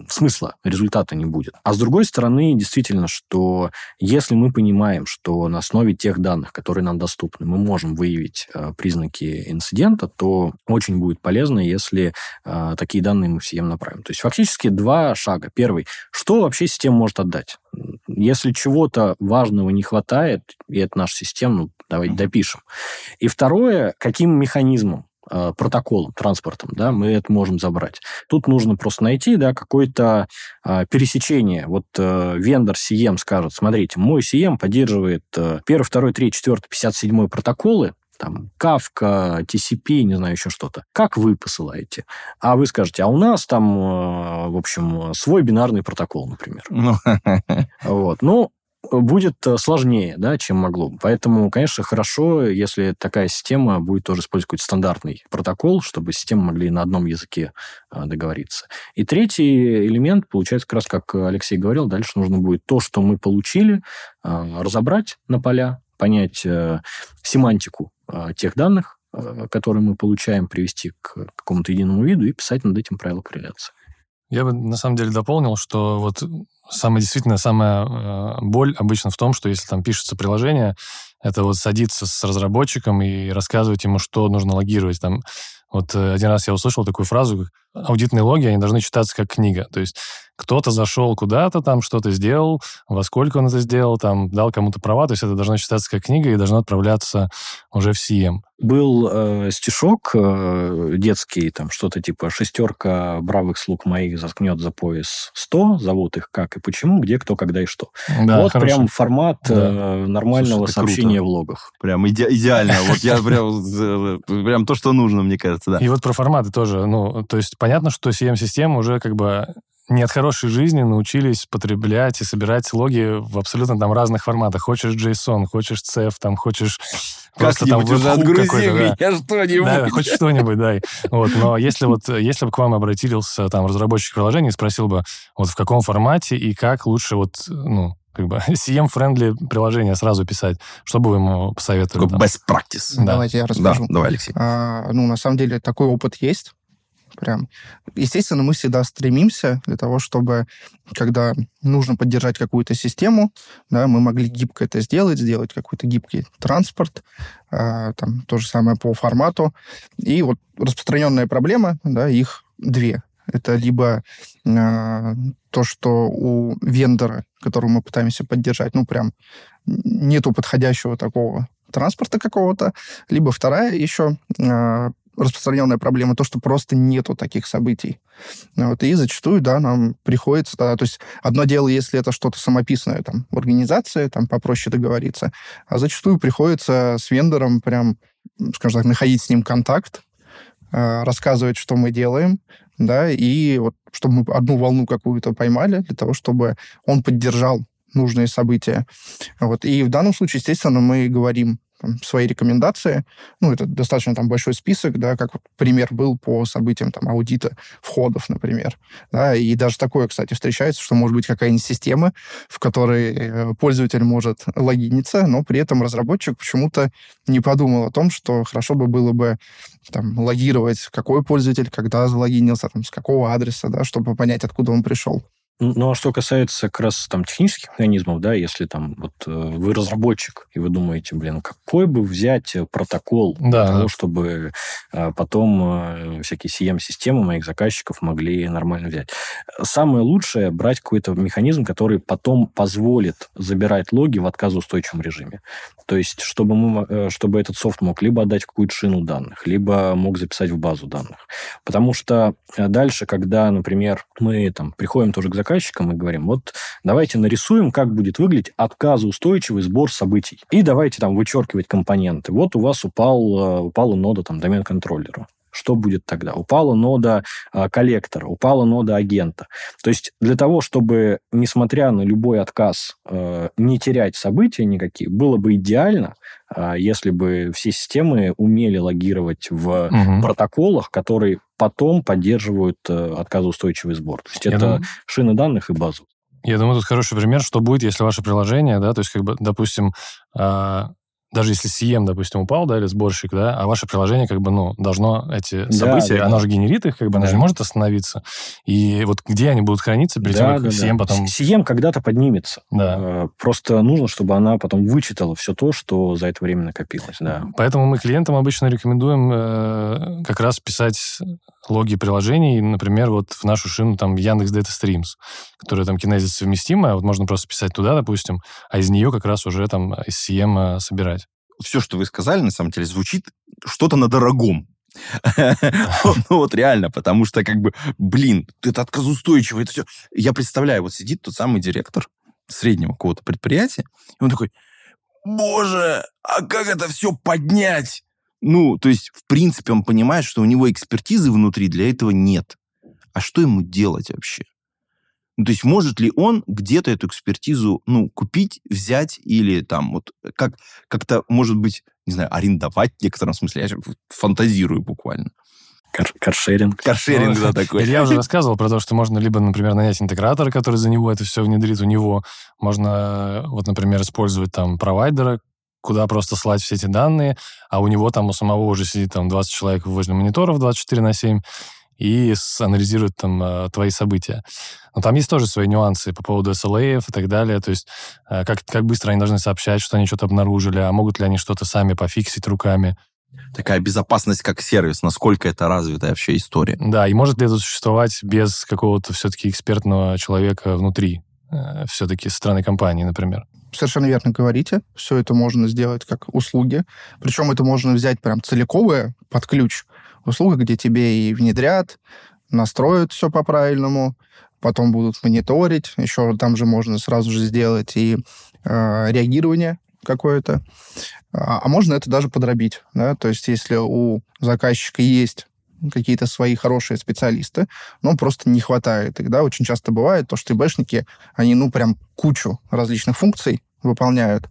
смысла, результата не будет. А с другой стороны, действительно, что если мы понимаем, что на основе тех данных, которые нам доступны, мы можем выявить признаки инцидента, то очень будет полезно, если такие данные мы в CM направим. То есть фактически два шага. Первый, что вообще система может отдать? Если чего-то важного не хватает, и это наша система, ну, давайте Мгм. допишем. И второе, каким механизмом э, протоколом, транспортом, да, мы это можем забрать. Тут нужно просто найти, да, какое-то э, пересечение. Вот э, вендор CM скажет, смотрите, мой CM поддерживает э, 1, 2, 3, 4, 57 протоколы, там, Kafka, TCP, не знаю, еще что-то. Как вы посылаете? А вы скажете, а у нас там, э, в общем, свой бинарный протокол, например. Ну, Вот. Ну, будет э, сложнее, да, чем могло бы. Поэтому, конечно, хорошо, если такая система будет тоже использовать какой-то стандартный протокол, чтобы системы могли на одном языке э, договориться. И третий элемент, получается, как раз как Алексей говорил, дальше нужно будет то, что мы получили, разобрать на поля, понять э, семантику тех данных, э, которые мы получаем, привести к какому-то единому виду и писать над этим правила корреляции. Я бы на самом деле дополнил, что вот самая действительно самая боль обычно в том, что если там пишется приложение, это вот садиться с разработчиком и рассказывать ему, что нужно логировать. Там вот э, один раз я услышал такую фразу, аудитные логи, они должны читаться как книга. То есть кто-то зашел куда-то, там что-то сделал, во сколько он это сделал, там дал кому-то права, то есть это должно читаться как книга и должно отправляться уже в CM. Был э, стишок э, детский, там что-то типа «Шестерка бравых слуг моих заткнет за пояс сто, зовут их как и почему, где, кто, когда и что». Да, вот хороший. прям формат Да. э, нормального Слушай, сообщения круто. в логах. прям иде- идеально. Вот я прям, прям то, что нужно, мне кажется, да. И вот про форматы тоже. Ну, то есть понятно, что SIEM-системы уже как бы не от хорошей жизни научились потреблять и собирать логи в абсолютно там разных форматах. Хочешь JSON, хочешь CEF, там, хочешь просто там уже отгрузи какой-то, да. меня что-нибудь. Да, хоть что-нибудь, дай. Вот, но если вот, если бы к вам обратился там разработчик приложения и спросил бы, вот в каком формате и как лучше вот, ну, как бы SIEM-friendly приложение сразу писать, что бы вы ему посоветовали? Такой best practice. Да. Давайте я Да, расскажу. давай, Алексей. А, ну, на самом деле, такой опыт есть. Прям. Естественно, мы всегда стремимся для того, чтобы, когда нужно поддержать какую-то систему, да, мы могли гибко это сделать, сделать какой-то гибкий транспорт, а, там то же самое по формату. И вот распространенная проблема, да, их две. Это либо а, то, что у вендора, которого мы пытаемся поддержать, ну, прям нету подходящего такого транспорта какого-то, либо вторая еще а, распространенная проблема, то, что просто нету таких событий. Вот, и зачастую, да, нам приходится, да, то есть одно дело, если это что-то самописное там в организации, там попроще договориться, а зачастую приходится с вендором прям, скажем так, находить с ним контакт, а, рассказывать, что мы делаем, да, и вот чтобы мы одну волну какую-то поймали для того, чтобы он поддержал нужные события. Вот. И в данном случае, естественно, мы говорим там, свои рекомендации. Ну, это достаточно там большой список, да, как вот пример был по событиям там аудита входов, например. Да, и даже такое, кстати, встречается, что может быть какая-нибудь система, в которой э, пользователь может логиниться, но при этом разработчик почему-то не подумал о том, что хорошо бы было бы там, логировать, какой пользователь, когда залогинился, там, с какого адреса, да, чтобы понять, откуда он пришел. Ну, а что касается как раз там технических механизмов, да, если там вот э, вы разработчик, и вы думаете, блин, какой бы взять э, протокол Да, для того, чтобы э, потом всякие CM-системы моих заказчиков могли нормально взять. Самое лучшее брать какой-то механизм, который потом позволит забирать логи в отказоустойчивом режиме. То есть, чтобы, мы, чтобы этот софт мог либо отдать какую-то шину данных, либо мог записать в базу данных. Потому что дальше, когда, например, мы там приходим тоже к заказчикам и говорим, вот давайте нарисуем, как будет выглядеть отказоустойчивый сбор событий. И давайте там вычеркивать компоненты. Вот у вас упал, э, упала нода там домен контроллера. Что будет тогда? Упала нода э, коллектора, упала нода агента. То есть для того, чтобы, несмотря на любой отказ, э, не терять события никакие, было бы идеально, э, если бы все системы умели логировать в Мгм. протоколах, которые потом поддерживают э, отказоустойчивый сбор. То есть Я это думаю- шины данных и базу. Я думаю, тут хороший пример, что будет, если ваше приложение, да, то есть, как бы, допустим, а, даже если CM, допустим, упал, да, или сборщик, да, а ваше приложение, как бы, ну, должно эти Да, события, да, оно да. же генерит их, как бы, оно же Да. не может остановиться. И вот где они будут храниться перед тем, как CM потом... С- CM когда-то поднимется. Да. Э, Просто нужно, чтобы она потом вычитала все то, что за это время накопилось. Да. Поэтому мы клиентам обычно рекомендуем э, как раз писать логи приложений, например, вот в нашу шину там Яндекс Data Streams, которая там Kinesis совместимая, вот можно просто писать туда, допустим, а из нее как раз уже там из CM э, собирать. Все, что вы сказали, на самом деле, звучит что-то на дорогом. Ну вот реально, потому что как бы, блин, это отказоустойчиво, это все. Я представляю, вот сидит тот самый директор среднего какого-то предприятия, и он такой, боже, а как это все поднять? Ну, то есть, в принципе, он понимает, что у него экспертизы внутри для этого нет. А что ему делать вообще? Ну, то есть может ли он где-то эту экспертизу, ну, купить, взять или там вот как, как-то, может быть, не знаю, арендовать в некотором смысле? Я фантазирую буквально. Кар каршеринг. Каршеринг, да, такой. Я уже рассказывал про то, что можно либо, например, нанять интегратора, который за него это все внедрит у него. Можно, вот, например, использовать там провайдера, куда просто слать все эти данные, а у него там у самого уже сидит там 20 человек возле мониторов 24 на 7, и анализируют там э, твои события. Но там есть тоже свои нюансы по поводу SLA и так далее. То есть э, как, как быстро они должны сообщать, что они что-то обнаружили, а могут ли они что-то сами пофиксить руками. Такая безопасность как сервис, насколько это развитая вообще история. Да, и может ли это существовать без какого-то все-таки экспертного человека внутри, э, все-таки со стороны компании, например? Совершенно верно говорите. Все это можно сделать как услуги. Причем это можно взять прям целиковое под ключ услуга, где тебе и внедрят, настроят все по-правильному, потом будут мониторить, еще там же можно сразу же сделать и э, реагирование какое-то. А, а можно это даже подробить, да, то есть если у заказчика есть какие-то свои хорошие специалисты, но просто не хватает их, да, очень часто бывает то, что ИБшники, они, ну, прям кучу различных функций выполняют,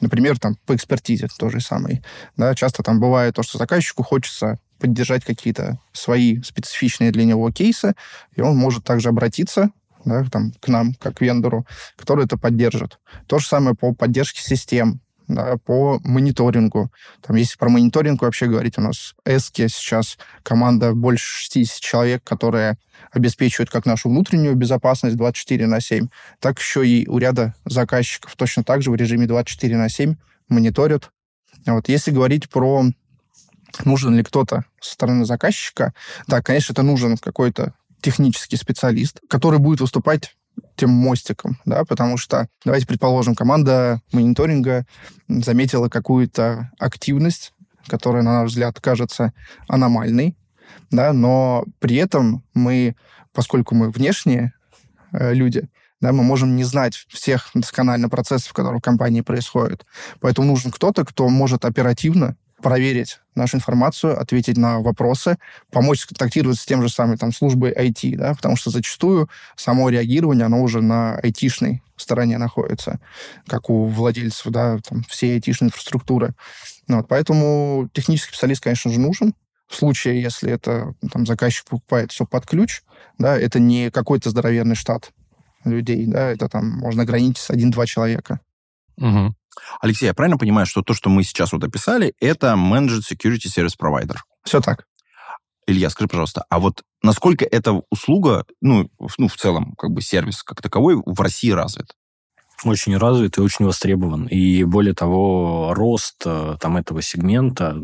например, там, по экспертизе тоже самый, да, часто там бывает то, что заказчику хочется поддержать какие-то свои специфичные для него кейсы, и он может также обратиться да, там, к нам, как к вендору, который это поддержит. То же самое по поддержке систем, да, по мониторингу. Там, если про мониторинг вообще говорить, у нас эски сейчас команда больше 60 человек, которые обеспечивают как нашу внутреннюю безопасность 24 на 7, так еще и у ряда заказчиков точно так же в режиме 24 на 7 мониторят. Вот если говорить про нужен ли кто-то со стороны заказчика. Да, конечно, это нужен какой-то технический специалист, который будет выступать тем мостиком, да, потому что, давайте предположим, команда мониторинга заметила какую-то активность, которая, на наш взгляд, кажется аномальной, да, но при этом мы, поскольку мы внешние э, люди, да, мы можем не знать всех досконально процессов, которые в компании происходят. Поэтому нужен кто-то, кто может оперативно проверить нашу информацию, ответить на вопросы, помочь сконтактировать с тем же самой там, службой IT, да, потому что зачастую само реагирование, оно уже на IT-шной стороне находится, как у владельцев, да, там, всей IT-шной инфраструктуры. Ну, вот, поэтому технический специалист, конечно же, нужен. В случае, если это там, заказчик покупает все под ключ, да, это не какой-то здоровенный штат людей, да, это там можно ограничить один-два человека. Угу. Алексей, я правильно понимаю, что то, что мы сейчас вот описали, это Managed Security Service Provider? Все так. Илья, скажи, пожалуйста, а вот насколько эта услуга, ну, ну, в целом, как бы сервис как таковой в России развит? Очень развит и очень востребован. И более того, рост э, там этого сегмента,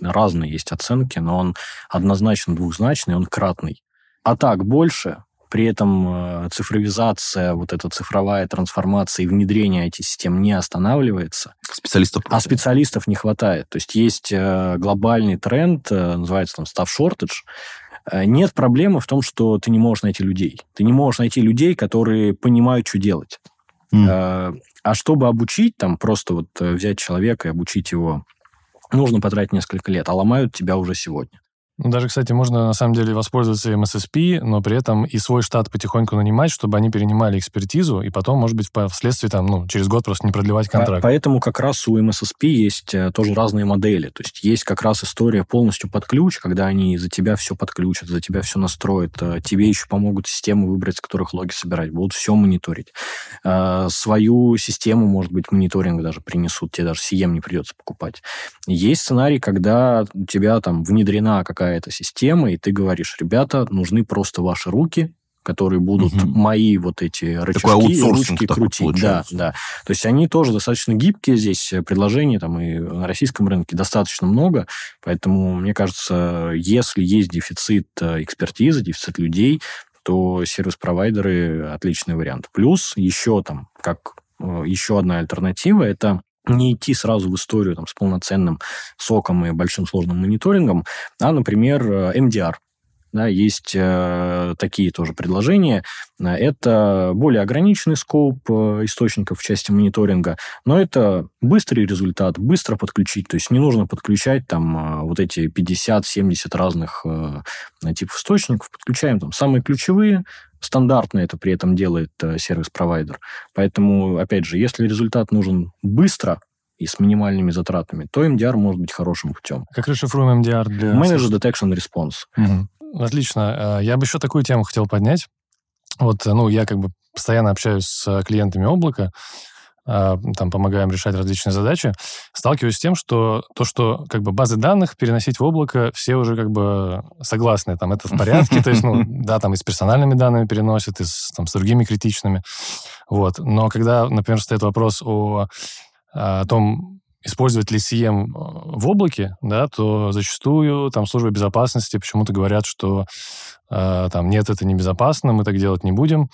разные есть оценки, но он однозначно двухзначный, он кратный. А так больше, при этом э, цифровизация, вот эта цифровая трансформация и внедрение этих систем не останавливается. Специалистов. А специалистов не хватает. То есть есть э, глобальный тренд, э, называется там staff shortage, нет проблемы в том, что ты не можешь найти людей. Ты не можешь найти людей, которые понимают, что делать. Mm. А чтобы обучить, там просто вот взять человека и обучить его, нужно потратить несколько лет, а ломают тебя уже сегодня. Ну, даже, кстати, можно на самом деле воспользоваться MSSP, но при этом и свой штат потихоньку нанимать, чтобы они перенимали экспертизу, и потом, может быть, впоследствии там, ну, через год просто не продлевать контракт. Поэтому как раз у MSSP есть э, тоже разные модели. То есть есть как раз история полностью под ключ, когда они за тебя все подключат, за тебя все настроят, э, тебе еще помогут систему выбрать, с которых логи собирать, будут все мониторить. Э, свою систему, может быть, мониторинг даже принесут, тебе даже CM не придется покупать. Есть сценарий, когда у тебя там внедрена какая какая-то система, и ты говоришь, ребята, нужны просто ваши руки, которые будут угу. мои вот эти рычажки и ручки крутить. Да, да. То есть они тоже достаточно гибкие здесь. Предложений там и на российском рынке достаточно много. Поэтому, мне кажется, если есть дефицит э, экспертизы, дефицит людей, то сервис-провайдеры отличный вариант. Плюс еще там, как э, еще одна альтернатива, это не идти сразу в историю там, с полноценным соком и большим сложным мониторингом, а, например, MDR, да, есть э, такие тоже предложения. Это более ограниченный скоп э, источников в части мониторинга, но это быстрый результат, быстро подключить. То есть не нужно подключать там э, вот эти 50-70 разных э, типов источников. Подключаем там самые ключевые, стандартно это при этом делает э, сервис-провайдер. Поэтому, опять же, если результат нужен быстро, и с минимальными затратами, то MDR может быть хорошим путем. Как расшифруем MDR для... Manager Detection Response. Угу. Отлично. Э, я бы еще такую тему хотел поднять. Вот, э, ну, я как бы постоянно общаюсь с клиентами облака, э, там помогаем решать различные задачи, сталкиваюсь с тем, что то, что как бы базы данных переносить в облако, все уже как бы согласны, там это в порядке, то есть, ну, да, там и с персональными данными переносят, и с, там, с другими критичными, вот. Но когда, например, стоит вопрос о, о том, использовать ли CM э, в облаке, да, то зачастую там службы безопасности почему-то говорят, что э, там нет, это небезопасно, мы так делать не будем.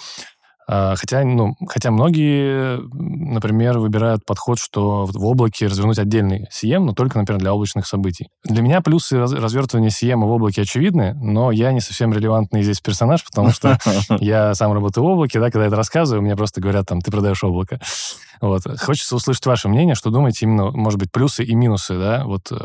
А, хотя, ну, хотя многие, например, выбирают подход, что в облаке развернуть отдельный CM, но только, например, для облачных событий. Для меня плюсы развертывания CM в облаке очевидны, но я не совсем релевантный здесь персонаж, потому что я сам работаю в облаке, да, когда это рассказываю, мне просто говорят, там, ты продаешь облако. Вот. Хочется услышать ваше мнение, что думаете именно, может быть, плюсы и минусы, да, вот э,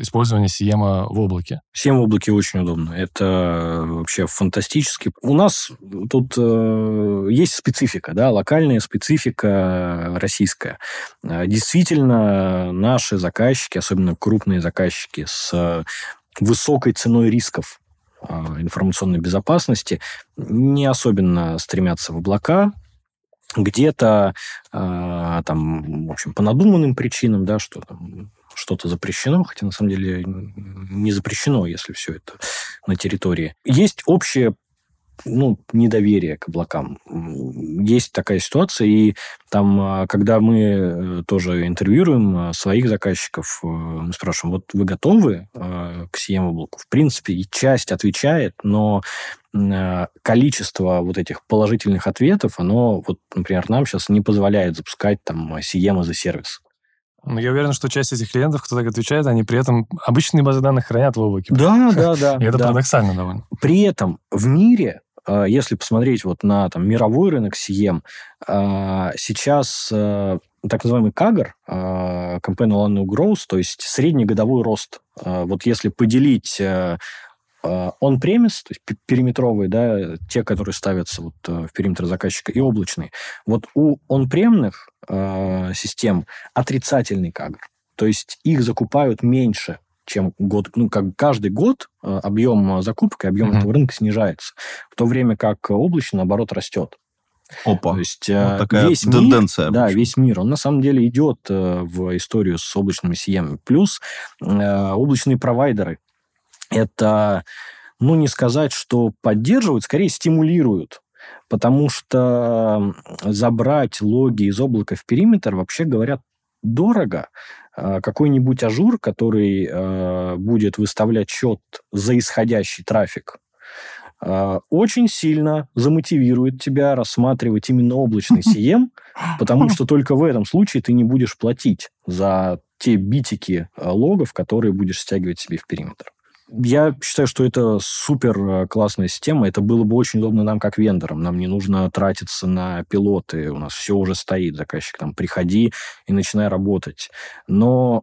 использования CM в облаке. CM в облаке очень удобно. Это вообще фантастически. У нас тут э, есть специфика, да, локальная специфика российская. Э, действительно, наши заказчики, особенно крупные заказчики с высокой ценой рисков э, информационной безопасности, не особенно стремятся в облака, где-то э, там, в общем, по надуманным причинам, да, что там что-то запрещено, хотя на самом деле не запрещено, если все это на территории. Есть общее ну, недоверие к облакам. Есть такая ситуация, и там, а, когда мы э, тоже интервьюируем а, своих заказчиков, э, мы спрашиваем, вот вы готовы а, к CM облаку? В принципе, и часть отвечает, но количество вот этих положительных ответов, оно, вот, например, нам сейчас не позволяет запускать там CM за сервис. Ну, я уверен, что часть этих клиентов, кто так отвечает, они при этом обычные базы данных хранят в облаке. Да, да, да. И это парадоксально довольно. При этом в мире если посмотреть вот на там, мировой рынок Сием, а, сейчас а, так называемый КАГР, Companion Annual Growth, то есть средний годовой рост. Вот если поделить он-премис, то есть периметровые, да, те, которые ставятся вот в периметр заказчика, и облачные. Вот у он-премных систем отрицательный КАГР. То есть их закупают меньше чем год, ну, как каждый год э, объем закупок и объем mm-hmm. этого рынка снижается, в то время как облачно, наоборот, растет. Опа. То есть э, вот такая весь тенденция. Мир, да, весь мир, он на самом деле идет э, в историю с облачными CM. Плюс облачные провайдеры. Это, ну, не сказать, что поддерживают, скорее стимулируют потому что забрать логи из облака в периметр, вообще говоря, дорого. А, какой-нибудь Azure, который э, будет выставлять счет за исходящий трафик, э, очень сильно замотивирует тебя рассматривать именно облачный CM, потому что только в этом случае ты не будешь платить за те битики логов, которые будешь стягивать себе в периметр. Я считаю, что это супер э, классная система. Это было бы очень удобно нам, как вендорам. Нам не нужно тратиться на пилоты. У нас все уже стоит. Заказчик там, приходи и начинай работать. Но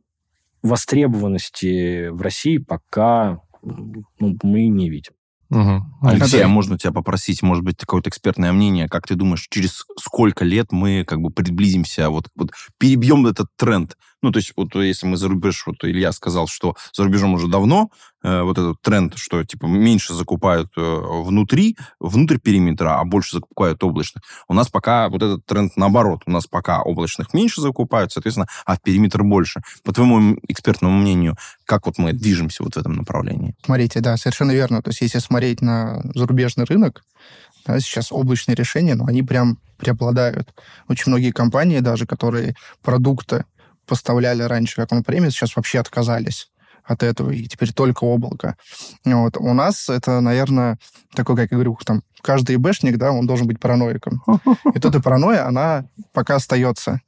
востребованности в России пока ну, мы не видим. Угу. Алексей, а можно тебя попросить, может быть, какое-то экспертное мнение, как ты думаешь, через сколько лет мы как бы приблизимся, вот, вот перебьем этот тренд? Ну, то есть, вот если мы за рубеж, вот Илья сказал, что за рубежом уже давно э, вот этот тренд, что, типа, меньше закупают э, внутри, внутрь периметра, а больше закупают облачных. У нас пока вот этот тренд наоборот. У нас пока облачных меньше закупают, соответственно, а в периметр больше. По твоему экспертному мнению, как вот мы движемся вот в этом направлении? Смотрите, да, совершенно верно. То есть, если смотреть на зарубежный рынок, да, сейчас облачные решения, но они прям преобладают. Очень многие компании даже, которые продукты поставляли раньше как он премис, сейчас вообще отказались от этого, и теперь только облако. Вот. У нас это, наверное, такой, как я говорю, там, каждый ИБшник, да, он должен быть параноиком. И тут и паранойя, она пока остается.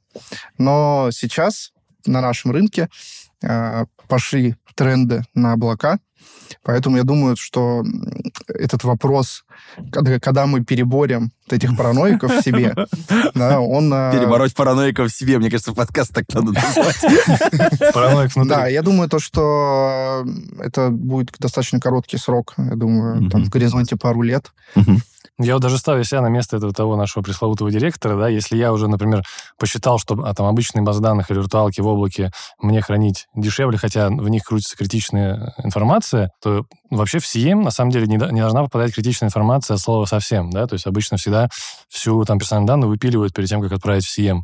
Но сейчас на нашем рынке пошли тренды на облака, Поэтому я думаю, что этот вопрос, когда, когда мы переборем вот этих параноиков в себе, да, он... Э, Перебороть параноиков в себе, мне кажется, подкаст так надо назвать. Параноик внутри. Да, я думаю, то, что это будет достаточно короткий срок, я думаю, там в горизонте пару лет. Я вот даже ставлю себя на место этого того нашего пресловутого директора, да, если я уже, например, посчитал, что а, там обычные базы данных или виртуалки в облаке мне хранить дешевле, хотя в них крутится критичная информация, то вообще в CM на самом деле не, не должна попадать критичная информация от слова совсем, да, то есть обычно всегда всю там персональную данную выпиливают перед тем, как отправить в CM.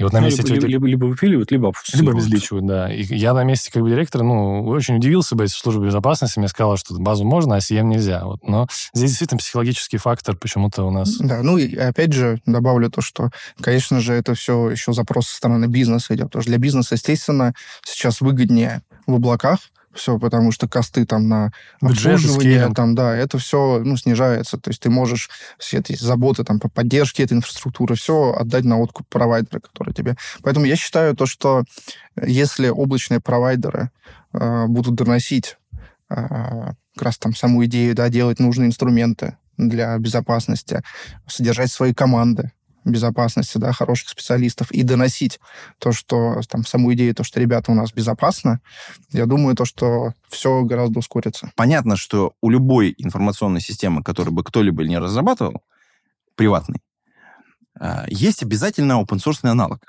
И вот на ну, месте... Либо, либо, либо выпиливают, либо обфусывают. Либо обезличивают, да. И я на месте как бы директора, ну, очень удивился бы, если служба безопасности мне сказала, что базу можно, а CM нельзя. Вот. Но здесь действительно психологический фактор почему-то у нас... Да, ну и опять же добавлю то, что, конечно же, это все еще запрос со стороны бизнеса идет. Потому что для бизнеса, естественно, сейчас выгоднее в облаках, все, потому что косты там на обслуживание, там, да, это все, ну, снижается. То есть ты можешь все эти заботы там по поддержке этой инфраструктуры, все отдать на откуп провайдера, который тебе... Поэтому я считаю то, что если облачные провайдеры э, будут доносить э, как раз там саму идею, да, делать нужные инструменты для безопасности, содержать свои команды, безопасности, да, хороших специалистов и доносить то, что там саму идею, то, что ребята у нас безопасно, я думаю, то, что все гораздо ускорится. Понятно, что у любой информационной системы, которую бы кто-либо не разрабатывал, приватный, а, есть обязательно open-source аналог.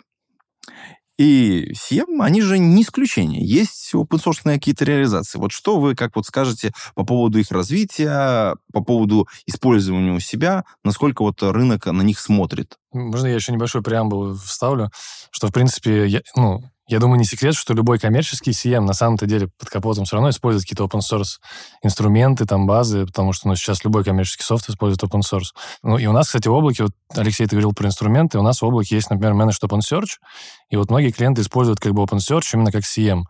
И CM, они же не исключение. Есть open какие-то реализации. Вот что вы, как вот скажете по поводу их развития, по поводу использования у себя, насколько вот рынок на них смотрит? Можно я еще небольшой преамбул вставлю, что, в принципе, я, ну, я думаю, не секрет, что любой коммерческий CM на самом-то деле под капотом все равно использует какие-то open source инструменты, там, базы, потому что ну, сейчас любой коммерческий софт использует open source. Ну, и у нас, кстати, в облаке, вот Алексей, ты говорил про инструменты, у нас в облаке есть, например, Managed Open Search, и вот многие клиенты используют как бы open search именно как CM.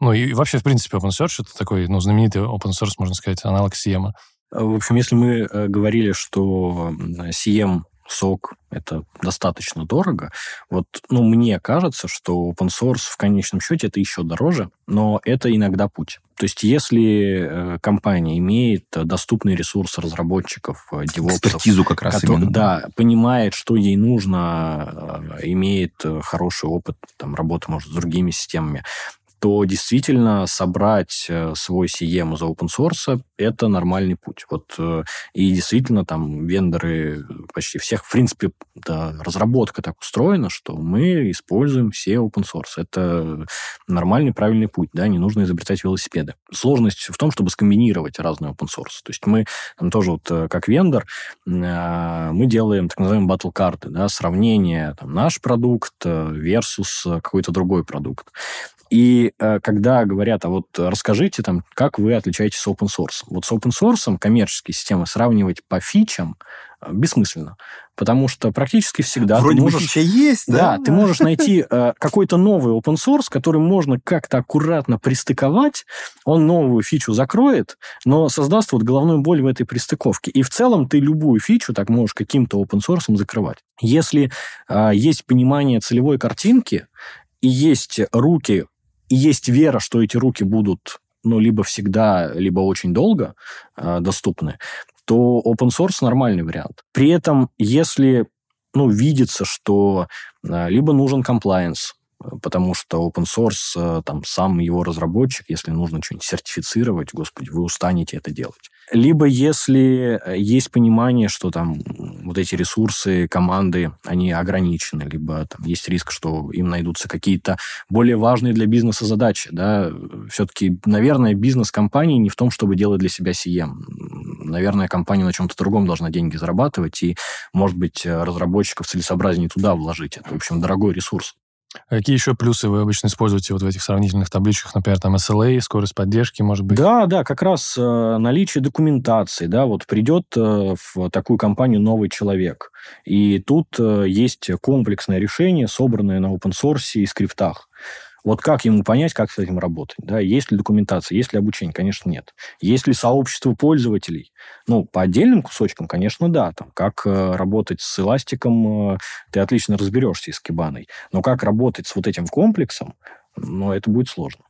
Ну, и вообще, в принципе, open source это такой, ну, знаменитый open source, можно сказать, аналог CM. В общем, если мы э, говорили, что CM сок, это достаточно дорого. Вот, ну, мне кажется, что open source в конечном счете это еще дороже, но это иногда путь. То есть, если э, компания имеет доступный ресурс разработчиков, э, девопсов... Экспертизу как раз который, именно. Да, понимает, что ей нужно, э, имеет хороший опыт там, работы, может, с другими системами, то действительно собрать э, свой CM из open source – это нормальный путь. Вот, э, и действительно там вендоры почти всех, в принципе, да, разработка так устроена, что мы используем все open source. Это нормальный, правильный путь, да, не нужно изобретать велосипеды. Сложность в том, чтобы скомбинировать разные open source. То есть мы там тоже вот э, как вендор, мы делаем так называемые battle карты, да, сравнение там, наш продукт versus какой-то другой продукт. И э, когда говорят, а вот расскажите там, как вы отличаетесь с open source. Вот с open source коммерческие системы сравнивать по фичам э, бессмысленно. Потому что практически всегда Вроде ты можешь... фича есть, да? Да, ты можешь найти э, какой-то новый open source, который можно как-то аккуратно пристыковать, он новую фичу закроет, но создаст вот головную боль в этой пристыковке. И в целом ты любую фичу так можешь каким-то open source закрывать. Если э, есть понимание целевой картинки, и есть руки и есть вера, что эти руки будут ну, либо всегда, либо очень долго э, доступны, то open source нормальный вариант. При этом, если ну, видится, что э, либо нужен compliance, потому что open source, э, там, сам его разработчик, если нужно что-нибудь сертифицировать, господи, вы устанете это делать. Либо если э, есть понимание, что там вот эти ресурсы команды, они ограничены, либо там есть риск, что им найдутся какие-то более важные для бизнеса задачи, да, все-таки, наверное, бизнес компании не в том, чтобы делать для себя CM. Наверное, компания на чем-то другом должна деньги зарабатывать, и, может быть, разработчиков целесообразнее туда вложить. Это, в общем, дорогой ресурс. А какие еще плюсы вы обычно используете вот в этих сравнительных табличках, например, там SLA, скорость поддержки, может быть? Да, да, как раз э, наличие документации, да, вот придет э, в такую компанию новый человек, и тут э, есть комплексное решение, собранное на open source и скриптах. Вот как ему понять, как с этим работать? Да? Есть ли документация, есть ли обучение? Конечно, нет. Есть ли сообщество пользователей? Ну, по отдельным кусочкам, конечно, да. Там, как э, работать с эластиком, э, ты отлично разберешься и с кибаной. Но как работать с вот этим комплексом, но это будет сложно.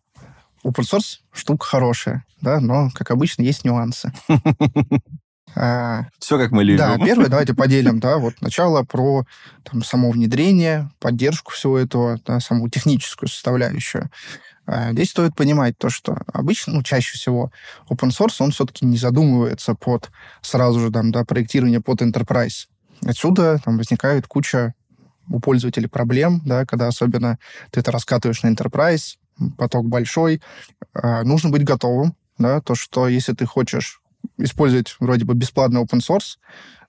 Open source штука хорошая, да, но, как обычно, есть нюансы. А, Все, как мы любим. Да, первое, давайте поделим, да, вот начало про там, само внедрение, поддержку всего этого, да, саму техническую составляющую. А, здесь стоит понимать то, что обычно, ну, чаще всего open source, он все-таки не задумывается под сразу же там, да, проектирование под enterprise. Отсюда там возникает куча у пользователей проблем, да, когда особенно ты это раскатываешь на enterprise, поток большой. А, нужно быть готовым, да, то, что если ты хочешь использовать вроде бы бесплатный open source,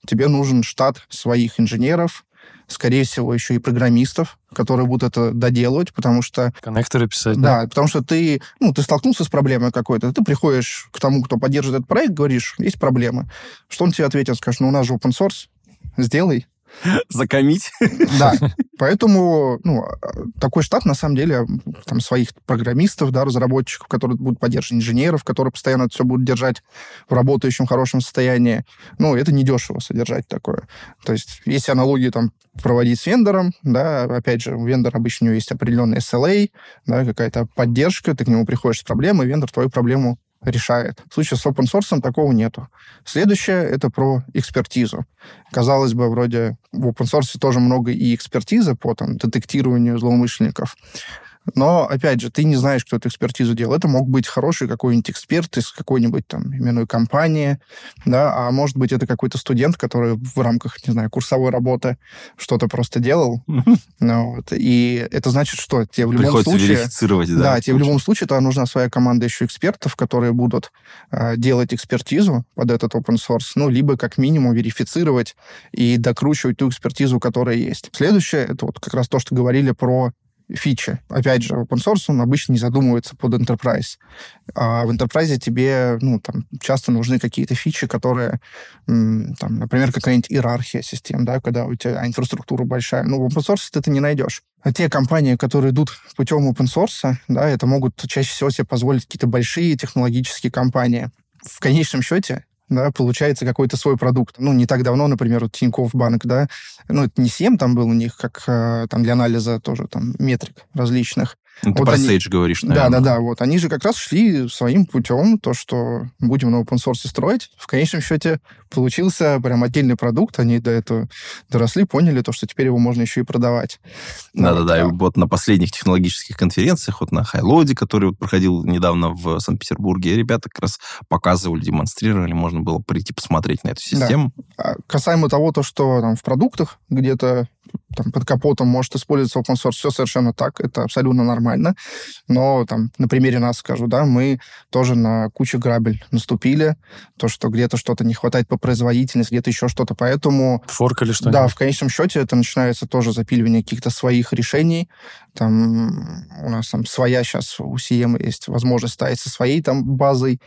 тебе нужен штат своих инженеров, скорее всего, еще и программистов, которые будут это доделывать, потому что... Коннекторы писать. Да, да, потому что ты, ну, ты столкнулся с проблемой какой-то, ты приходишь к тому, кто поддерживает этот проект, говоришь, есть проблемы. Что он тебе ответит? Скажет, ну, у нас же open source, сделай. Закомить. Да. Поэтому ну, такой штат, на самом деле, там своих программистов, да, разработчиков, которые будут поддерживать инженеров, которые постоянно это все будут держать в работающем, хорошем состоянии. Ну, это недешево содержать такое. То есть, если аналогию там проводить с вендором, да, опять же, у вендора обычно у него есть определенный SLA, да, какая-то поддержка, ты к нему приходишь с проблемой, вендор твою проблему решает. В случае с open source такого нету. Следующее — это про экспертизу. Казалось бы, вроде в open source тоже много и экспертизы по там, детектированию злоумышленников. Но, опять же, ты не знаешь, кто эту экспертизу делал. Это мог быть хороший какой-нибудь эксперт из какой-нибудь там именной компании, да, а может быть, это какой-то студент, который в рамках, не знаю, курсовой работы что-то просто делал. Ну, вот. И это значит, что тебе в любом случае... верифицировать, да. Да, тебе в любом случае тогда нужна своя команда еще экспертов, которые будут э, делать экспертизу под этот open source, ну, либо как минимум верифицировать и докручивать ту экспертизу, которая есть. Следующее, это вот как раз то, что говорили про фичи. Опять же, open source, он обычно не задумывается под enterprise. А в enterprise тебе, ну, там, часто нужны какие-то фичи, которые, там, например, какая-нибудь иерархия систем, да, когда у тебя инфраструктура большая. Ну, в open source ты это не найдешь. А те компании, которые идут путем open source, да, это могут чаще всего себе позволить какие-то большие технологические компании. В конечном счете, да, получается какой-то свой продукт. Ну, не так давно, например, вот Тинькофф банк, да, ну, это не 7 там был у них, как э, там для анализа тоже там метрик различных. Ну, ты вот про они... Sage говоришь, наверное. Да, да, да. Вот. Они же как раз шли своим путем, то, что будем на open source строить. В конечном счете получился прям отдельный продукт. Они до этого доросли, поняли то, что теперь его можно еще и продавать. Да-да-да. Вот, и вот на последних технологических конференциях, вот на Хайлоде, который вот проходил недавно в Санкт-Петербурге, ребята как раз показывали, демонстрировали, можно было прийти посмотреть на эту систему. Да. Касаемо того, то, что там в продуктах где-то там, под капотом может использоваться open source, все совершенно так, это абсолютно нормально. Но там, на примере нас скажу, да, мы тоже на кучу грабель наступили, то, что где-то что-то не хватает по производительности, где-то еще что-то, поэтому... Форкали что-нибудь? Да, в конечном счете это начинается тоже запиливание каких-то своих решений. Там у нас там своя сейчас у CM есть возможность ставить со своей там базой,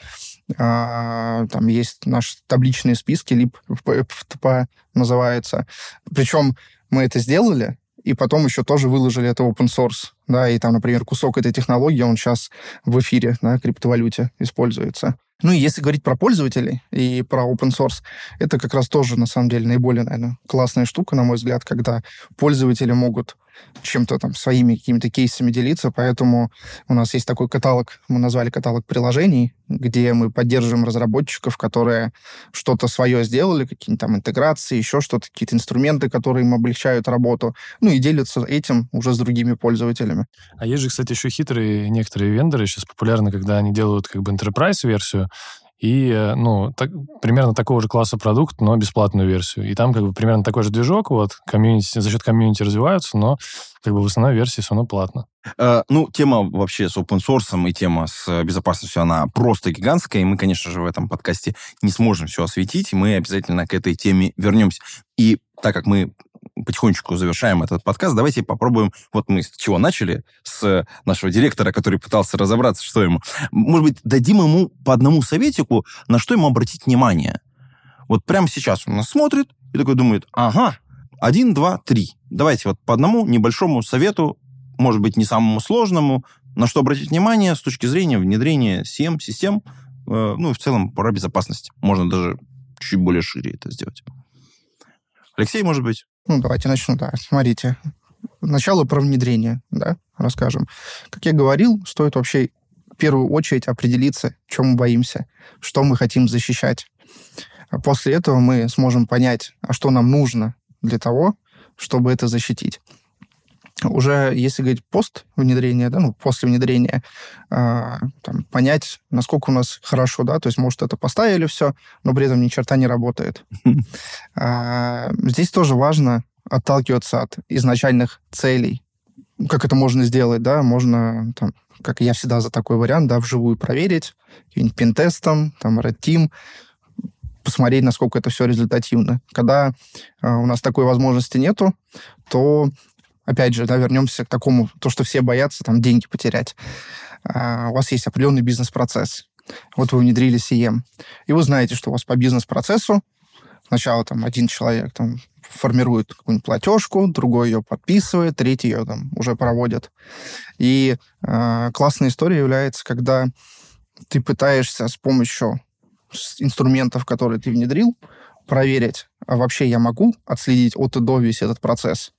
а, там есть наши табличные списки, либо FTP называется. Причем мы это сделали, и потом еще тоже выложили это open source, да, и там, например, кусок этой технологии, он сейчас в эфире, на криптовалюте используется. Ну и если говорить про пользователей и про open source, это как раз тоже, на самом деле, наиболее, наверное, классная штука, на мой взгляд, когда пользователи могут чем-то там своими какими-то кейсами делиться, поэтому у нас есть такой каталог, мы назвали каталог приложений, где мы поддерживаем разработчиков, которые что-то свое сделали, какие-нибудь там интеграции, еще что-то, какие-то инструменты, которые им облегчают работу, ну и делятся этим уже с другими пользователями. А есть же, кстати, еще хитрые некоторые вендоры, сейчас популярны, когда они делают как бы enterprise-версию, и, э, ну, так, примерно такого же класса продукт, но бесплатную версию. И там как бы примерно такой же движок, вот, комьюнити, за счет комьюнити развиваются, но как бы в основной версии все равно платно. Uh, ну, тема вообще с open source и тема с безопасностью, она просто гигантская, и мы, конечно же, в этом подкасте не сможем все осветить, и мы обязательно к этой теме вернемся. И так как мы потихонечку завершаем этот подкаст, давайте попробуем, вот мы с чего начали, с нашего директора, который пытался разобраться, что ему. Может быть, дадим ему по одному советику, на что ему обратить внимание. Вот прямо сейчас он нас смотрит и такой думает, ага, один, два, три. Давайте вот по одному небольшому совету, может быть, не самому сложному, на что обратить внимание с точки зрения внедрения SIEM, систем, э, ну и в целом про безопасность. Можно даже чуть более шире это сделать. Алексей, может быть? Ну, давайте начну, да. Смотрите. Начало про внедрение, да. расскажем. Как я говорил, стоит вообще в первую очередь определиться, чем мы боимся, что мы хотим защищать. А после этого мы сможем понять, а что нам нужно для того, чтобы это защитить. Уже, если говорить пост внедрения, да, ну, после внедрения, э, там, понять, насколько у нас хорошо, да, то есть, может, это поставили все, но при этом ни черта не работает. А, здесь тоже важно отталкиваться от изначальных целей. Как это можно сделать, да, можно, там, как я всегда за такой вариант, да, вживую проверить, каким-нибудь пентестом, там, Red Team, посмотреть, насколько это все результативно. Когда э, у нас такой возможности нету, то, опять же, да, вернемся к такому, то, что все боятся, там, деньги потерять. Э, у вас есть определенный бизнес-процесс. Вот вы внедрили CM. И вы знаете, что у вас по бизнес-процессу сначала там один человек там формирует какую-нибудь платежку, другой ее подписывает, третий ее там уже проводит. И э, классная история является, когда ты пытаешься с помощью инструментов, которые ты внедрил, проверить, а вообще я могу отследить от и до весь этот процесс.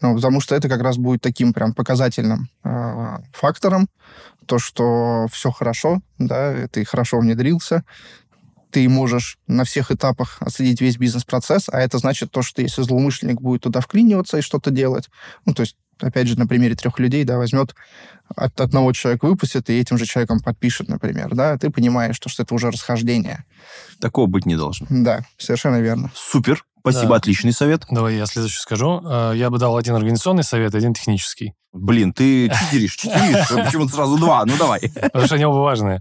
Ну, потому что это как раз будет таким прям показательным э, фактором, то, что все хорошо, да, ты хорошо внедрился, ты можешь на всех этапах отследить весь бизнес-процесс, а это значит то, что если злоумышленник будет туда вклиниваться и что-то делать, ну, то есть опять же, на примере трех людей, да, возьмет от одного человека выпустит и этим же человеком подпишет, например, да, ты понимаешь, что, что это уже расхождение. Такого быть не должно. Да, совершенно верно. Супер. Спасибо, да. отличный совет. Давай я следующий скажу. Э, я бы дал один организационный совет, один технический. Блин, ты читеришь, читеришь. Почему сразу два? Ну, давай. Потому что они оба важные.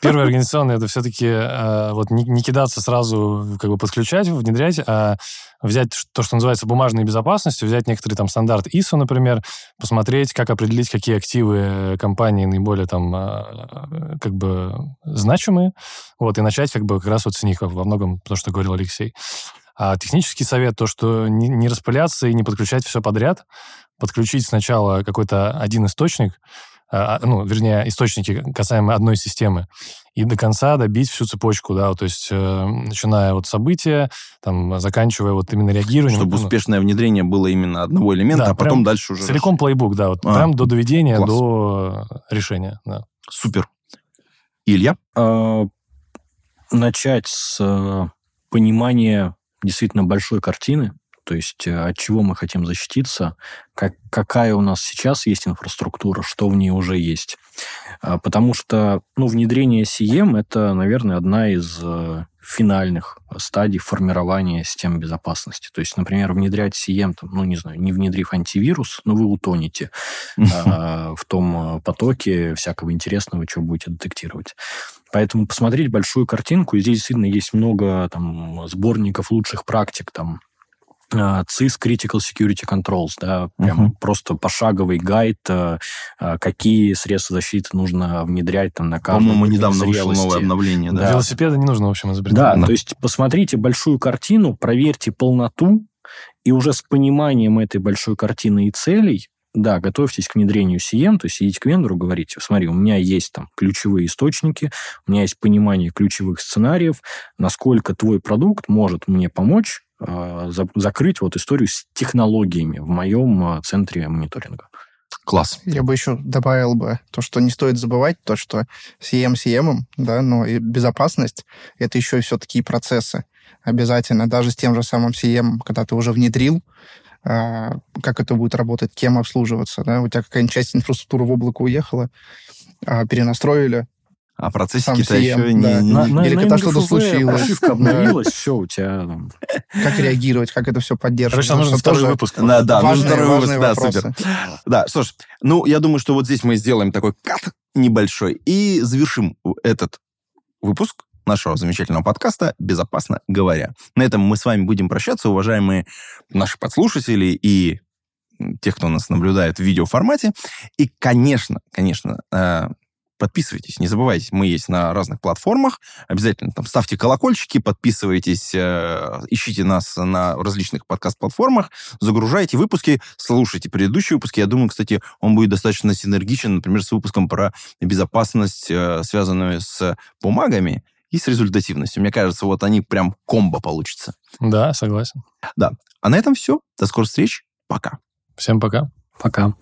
Первый организационный, это все-таки э, вот не, не кидаться сразу, как бы подключать, внедрять, а взять то, что называется бумажной безопасностью, взять некоторый там стандарт ISO, например, посмотреть, как определить, какие активы компании наиболее там э, как бы значимые, вот, и начать как бы как раз вот с них во многом то, что говорил Алексей. А технический совет, то, что не, не распыляться и не подключать все подряд, подключить сначала какой-то один источник, а, а, ну, вернее, источники касаемо одной системы, и до конца добить всю цепочку, да, то есть э, начиная от события, там, заканчивая вот именно реагированием. Чтобы ну, успешное внедрение было именно одного элемента, да, а потом дальше уже... Целиком плейбук, да, вот а, прям до доведения, класс. до решения, да. Супер. Илья? А, начать с э, понимания действительно большой картины, то есть э, от чего мы хотим защититься, как, какая у нас сейчас есть инфраструктура, что в ней уже есть. А, потому что ну, внедрение CM – это, наверное, одна из э, финальных стадий формирования систем безопасности. То есть, например, внедрять CM, там, ну, не знаю, не внедрив антивирус, но вы утонете а, в том э, потоке всякого интересного, что будете детектировать. Поэтому посмотреть большую картинку, и здесь действительно есть много там, сборников лучших практик, там, CIS Critical Security Controls, да, прям uh-huh. просто пошаговый гайд, э, э, какие средства защиты нужно внедрять там на каждом По-моему, недавно вышло новое обновление. Да. да. Велосипеда не нужно, в общем, изобретать. Да, да, то есть посмотрите большую картину, проверьте полноту, и уже с пониманием этой большой картины и целей да, готовьтесь к внедрению CM, то есть идите к вендору, говорите, смотри, у меня есть там ключевые источники, у меня есть понимание ключевых сценариев, насколько твой продукт может мне помочь э, за, закрыть вот историю с технологиями в моем э, центре мониторинга. Класс. Я бы еще добавил бы то, что не стоит забывать, то, что CM CM, да, но и безопасность — это еще и все такие процессы обязательно. Даже с тем же самым CM, когда ты уже внедрил, как это будет работать, кем обслуживаться. Да? У тебя какая-нибудь часть инфраструктуры в облако уехала, а, перенастроили, а процессики-то еще да. не... На, на, Или когда что-то случилось. Прошивка обновилась, все, у тебя... Как реагировать, как это все поддерживать. Короче, нужно второй выпуск. Да, да, нужен второй выпуск, да, супер. Да, что ж, ну, я думаю, что вот здесь мы сделаем такой кат небольшой и завершим этот выпуск нашего замечательного подкаста «Безопасно говоря». На этом мы с вами будем прощаться, уважаемые наши подслушатели и тех, кто нас наблюдает в видеоформате. И, конечно, конечно, э, подписывайтесь, не забывайте, мы есть на разных платформах, обязательно там ставьте колокольчики, подписывайтесь, э, ищите нас на различных подкаст-платформах, загружайте выпуски, слушайте предыдущие выпуски. Я думаю, кстати, он будет достаточно синергичен, например, с выпуском про безопасность, э, связанную с бумагами и с результативностью. Мне кажется, вот они прям комбо получится. Да, согласен. Да. А на этом все. До скорых встреч. Пока. Всем пока. Пока.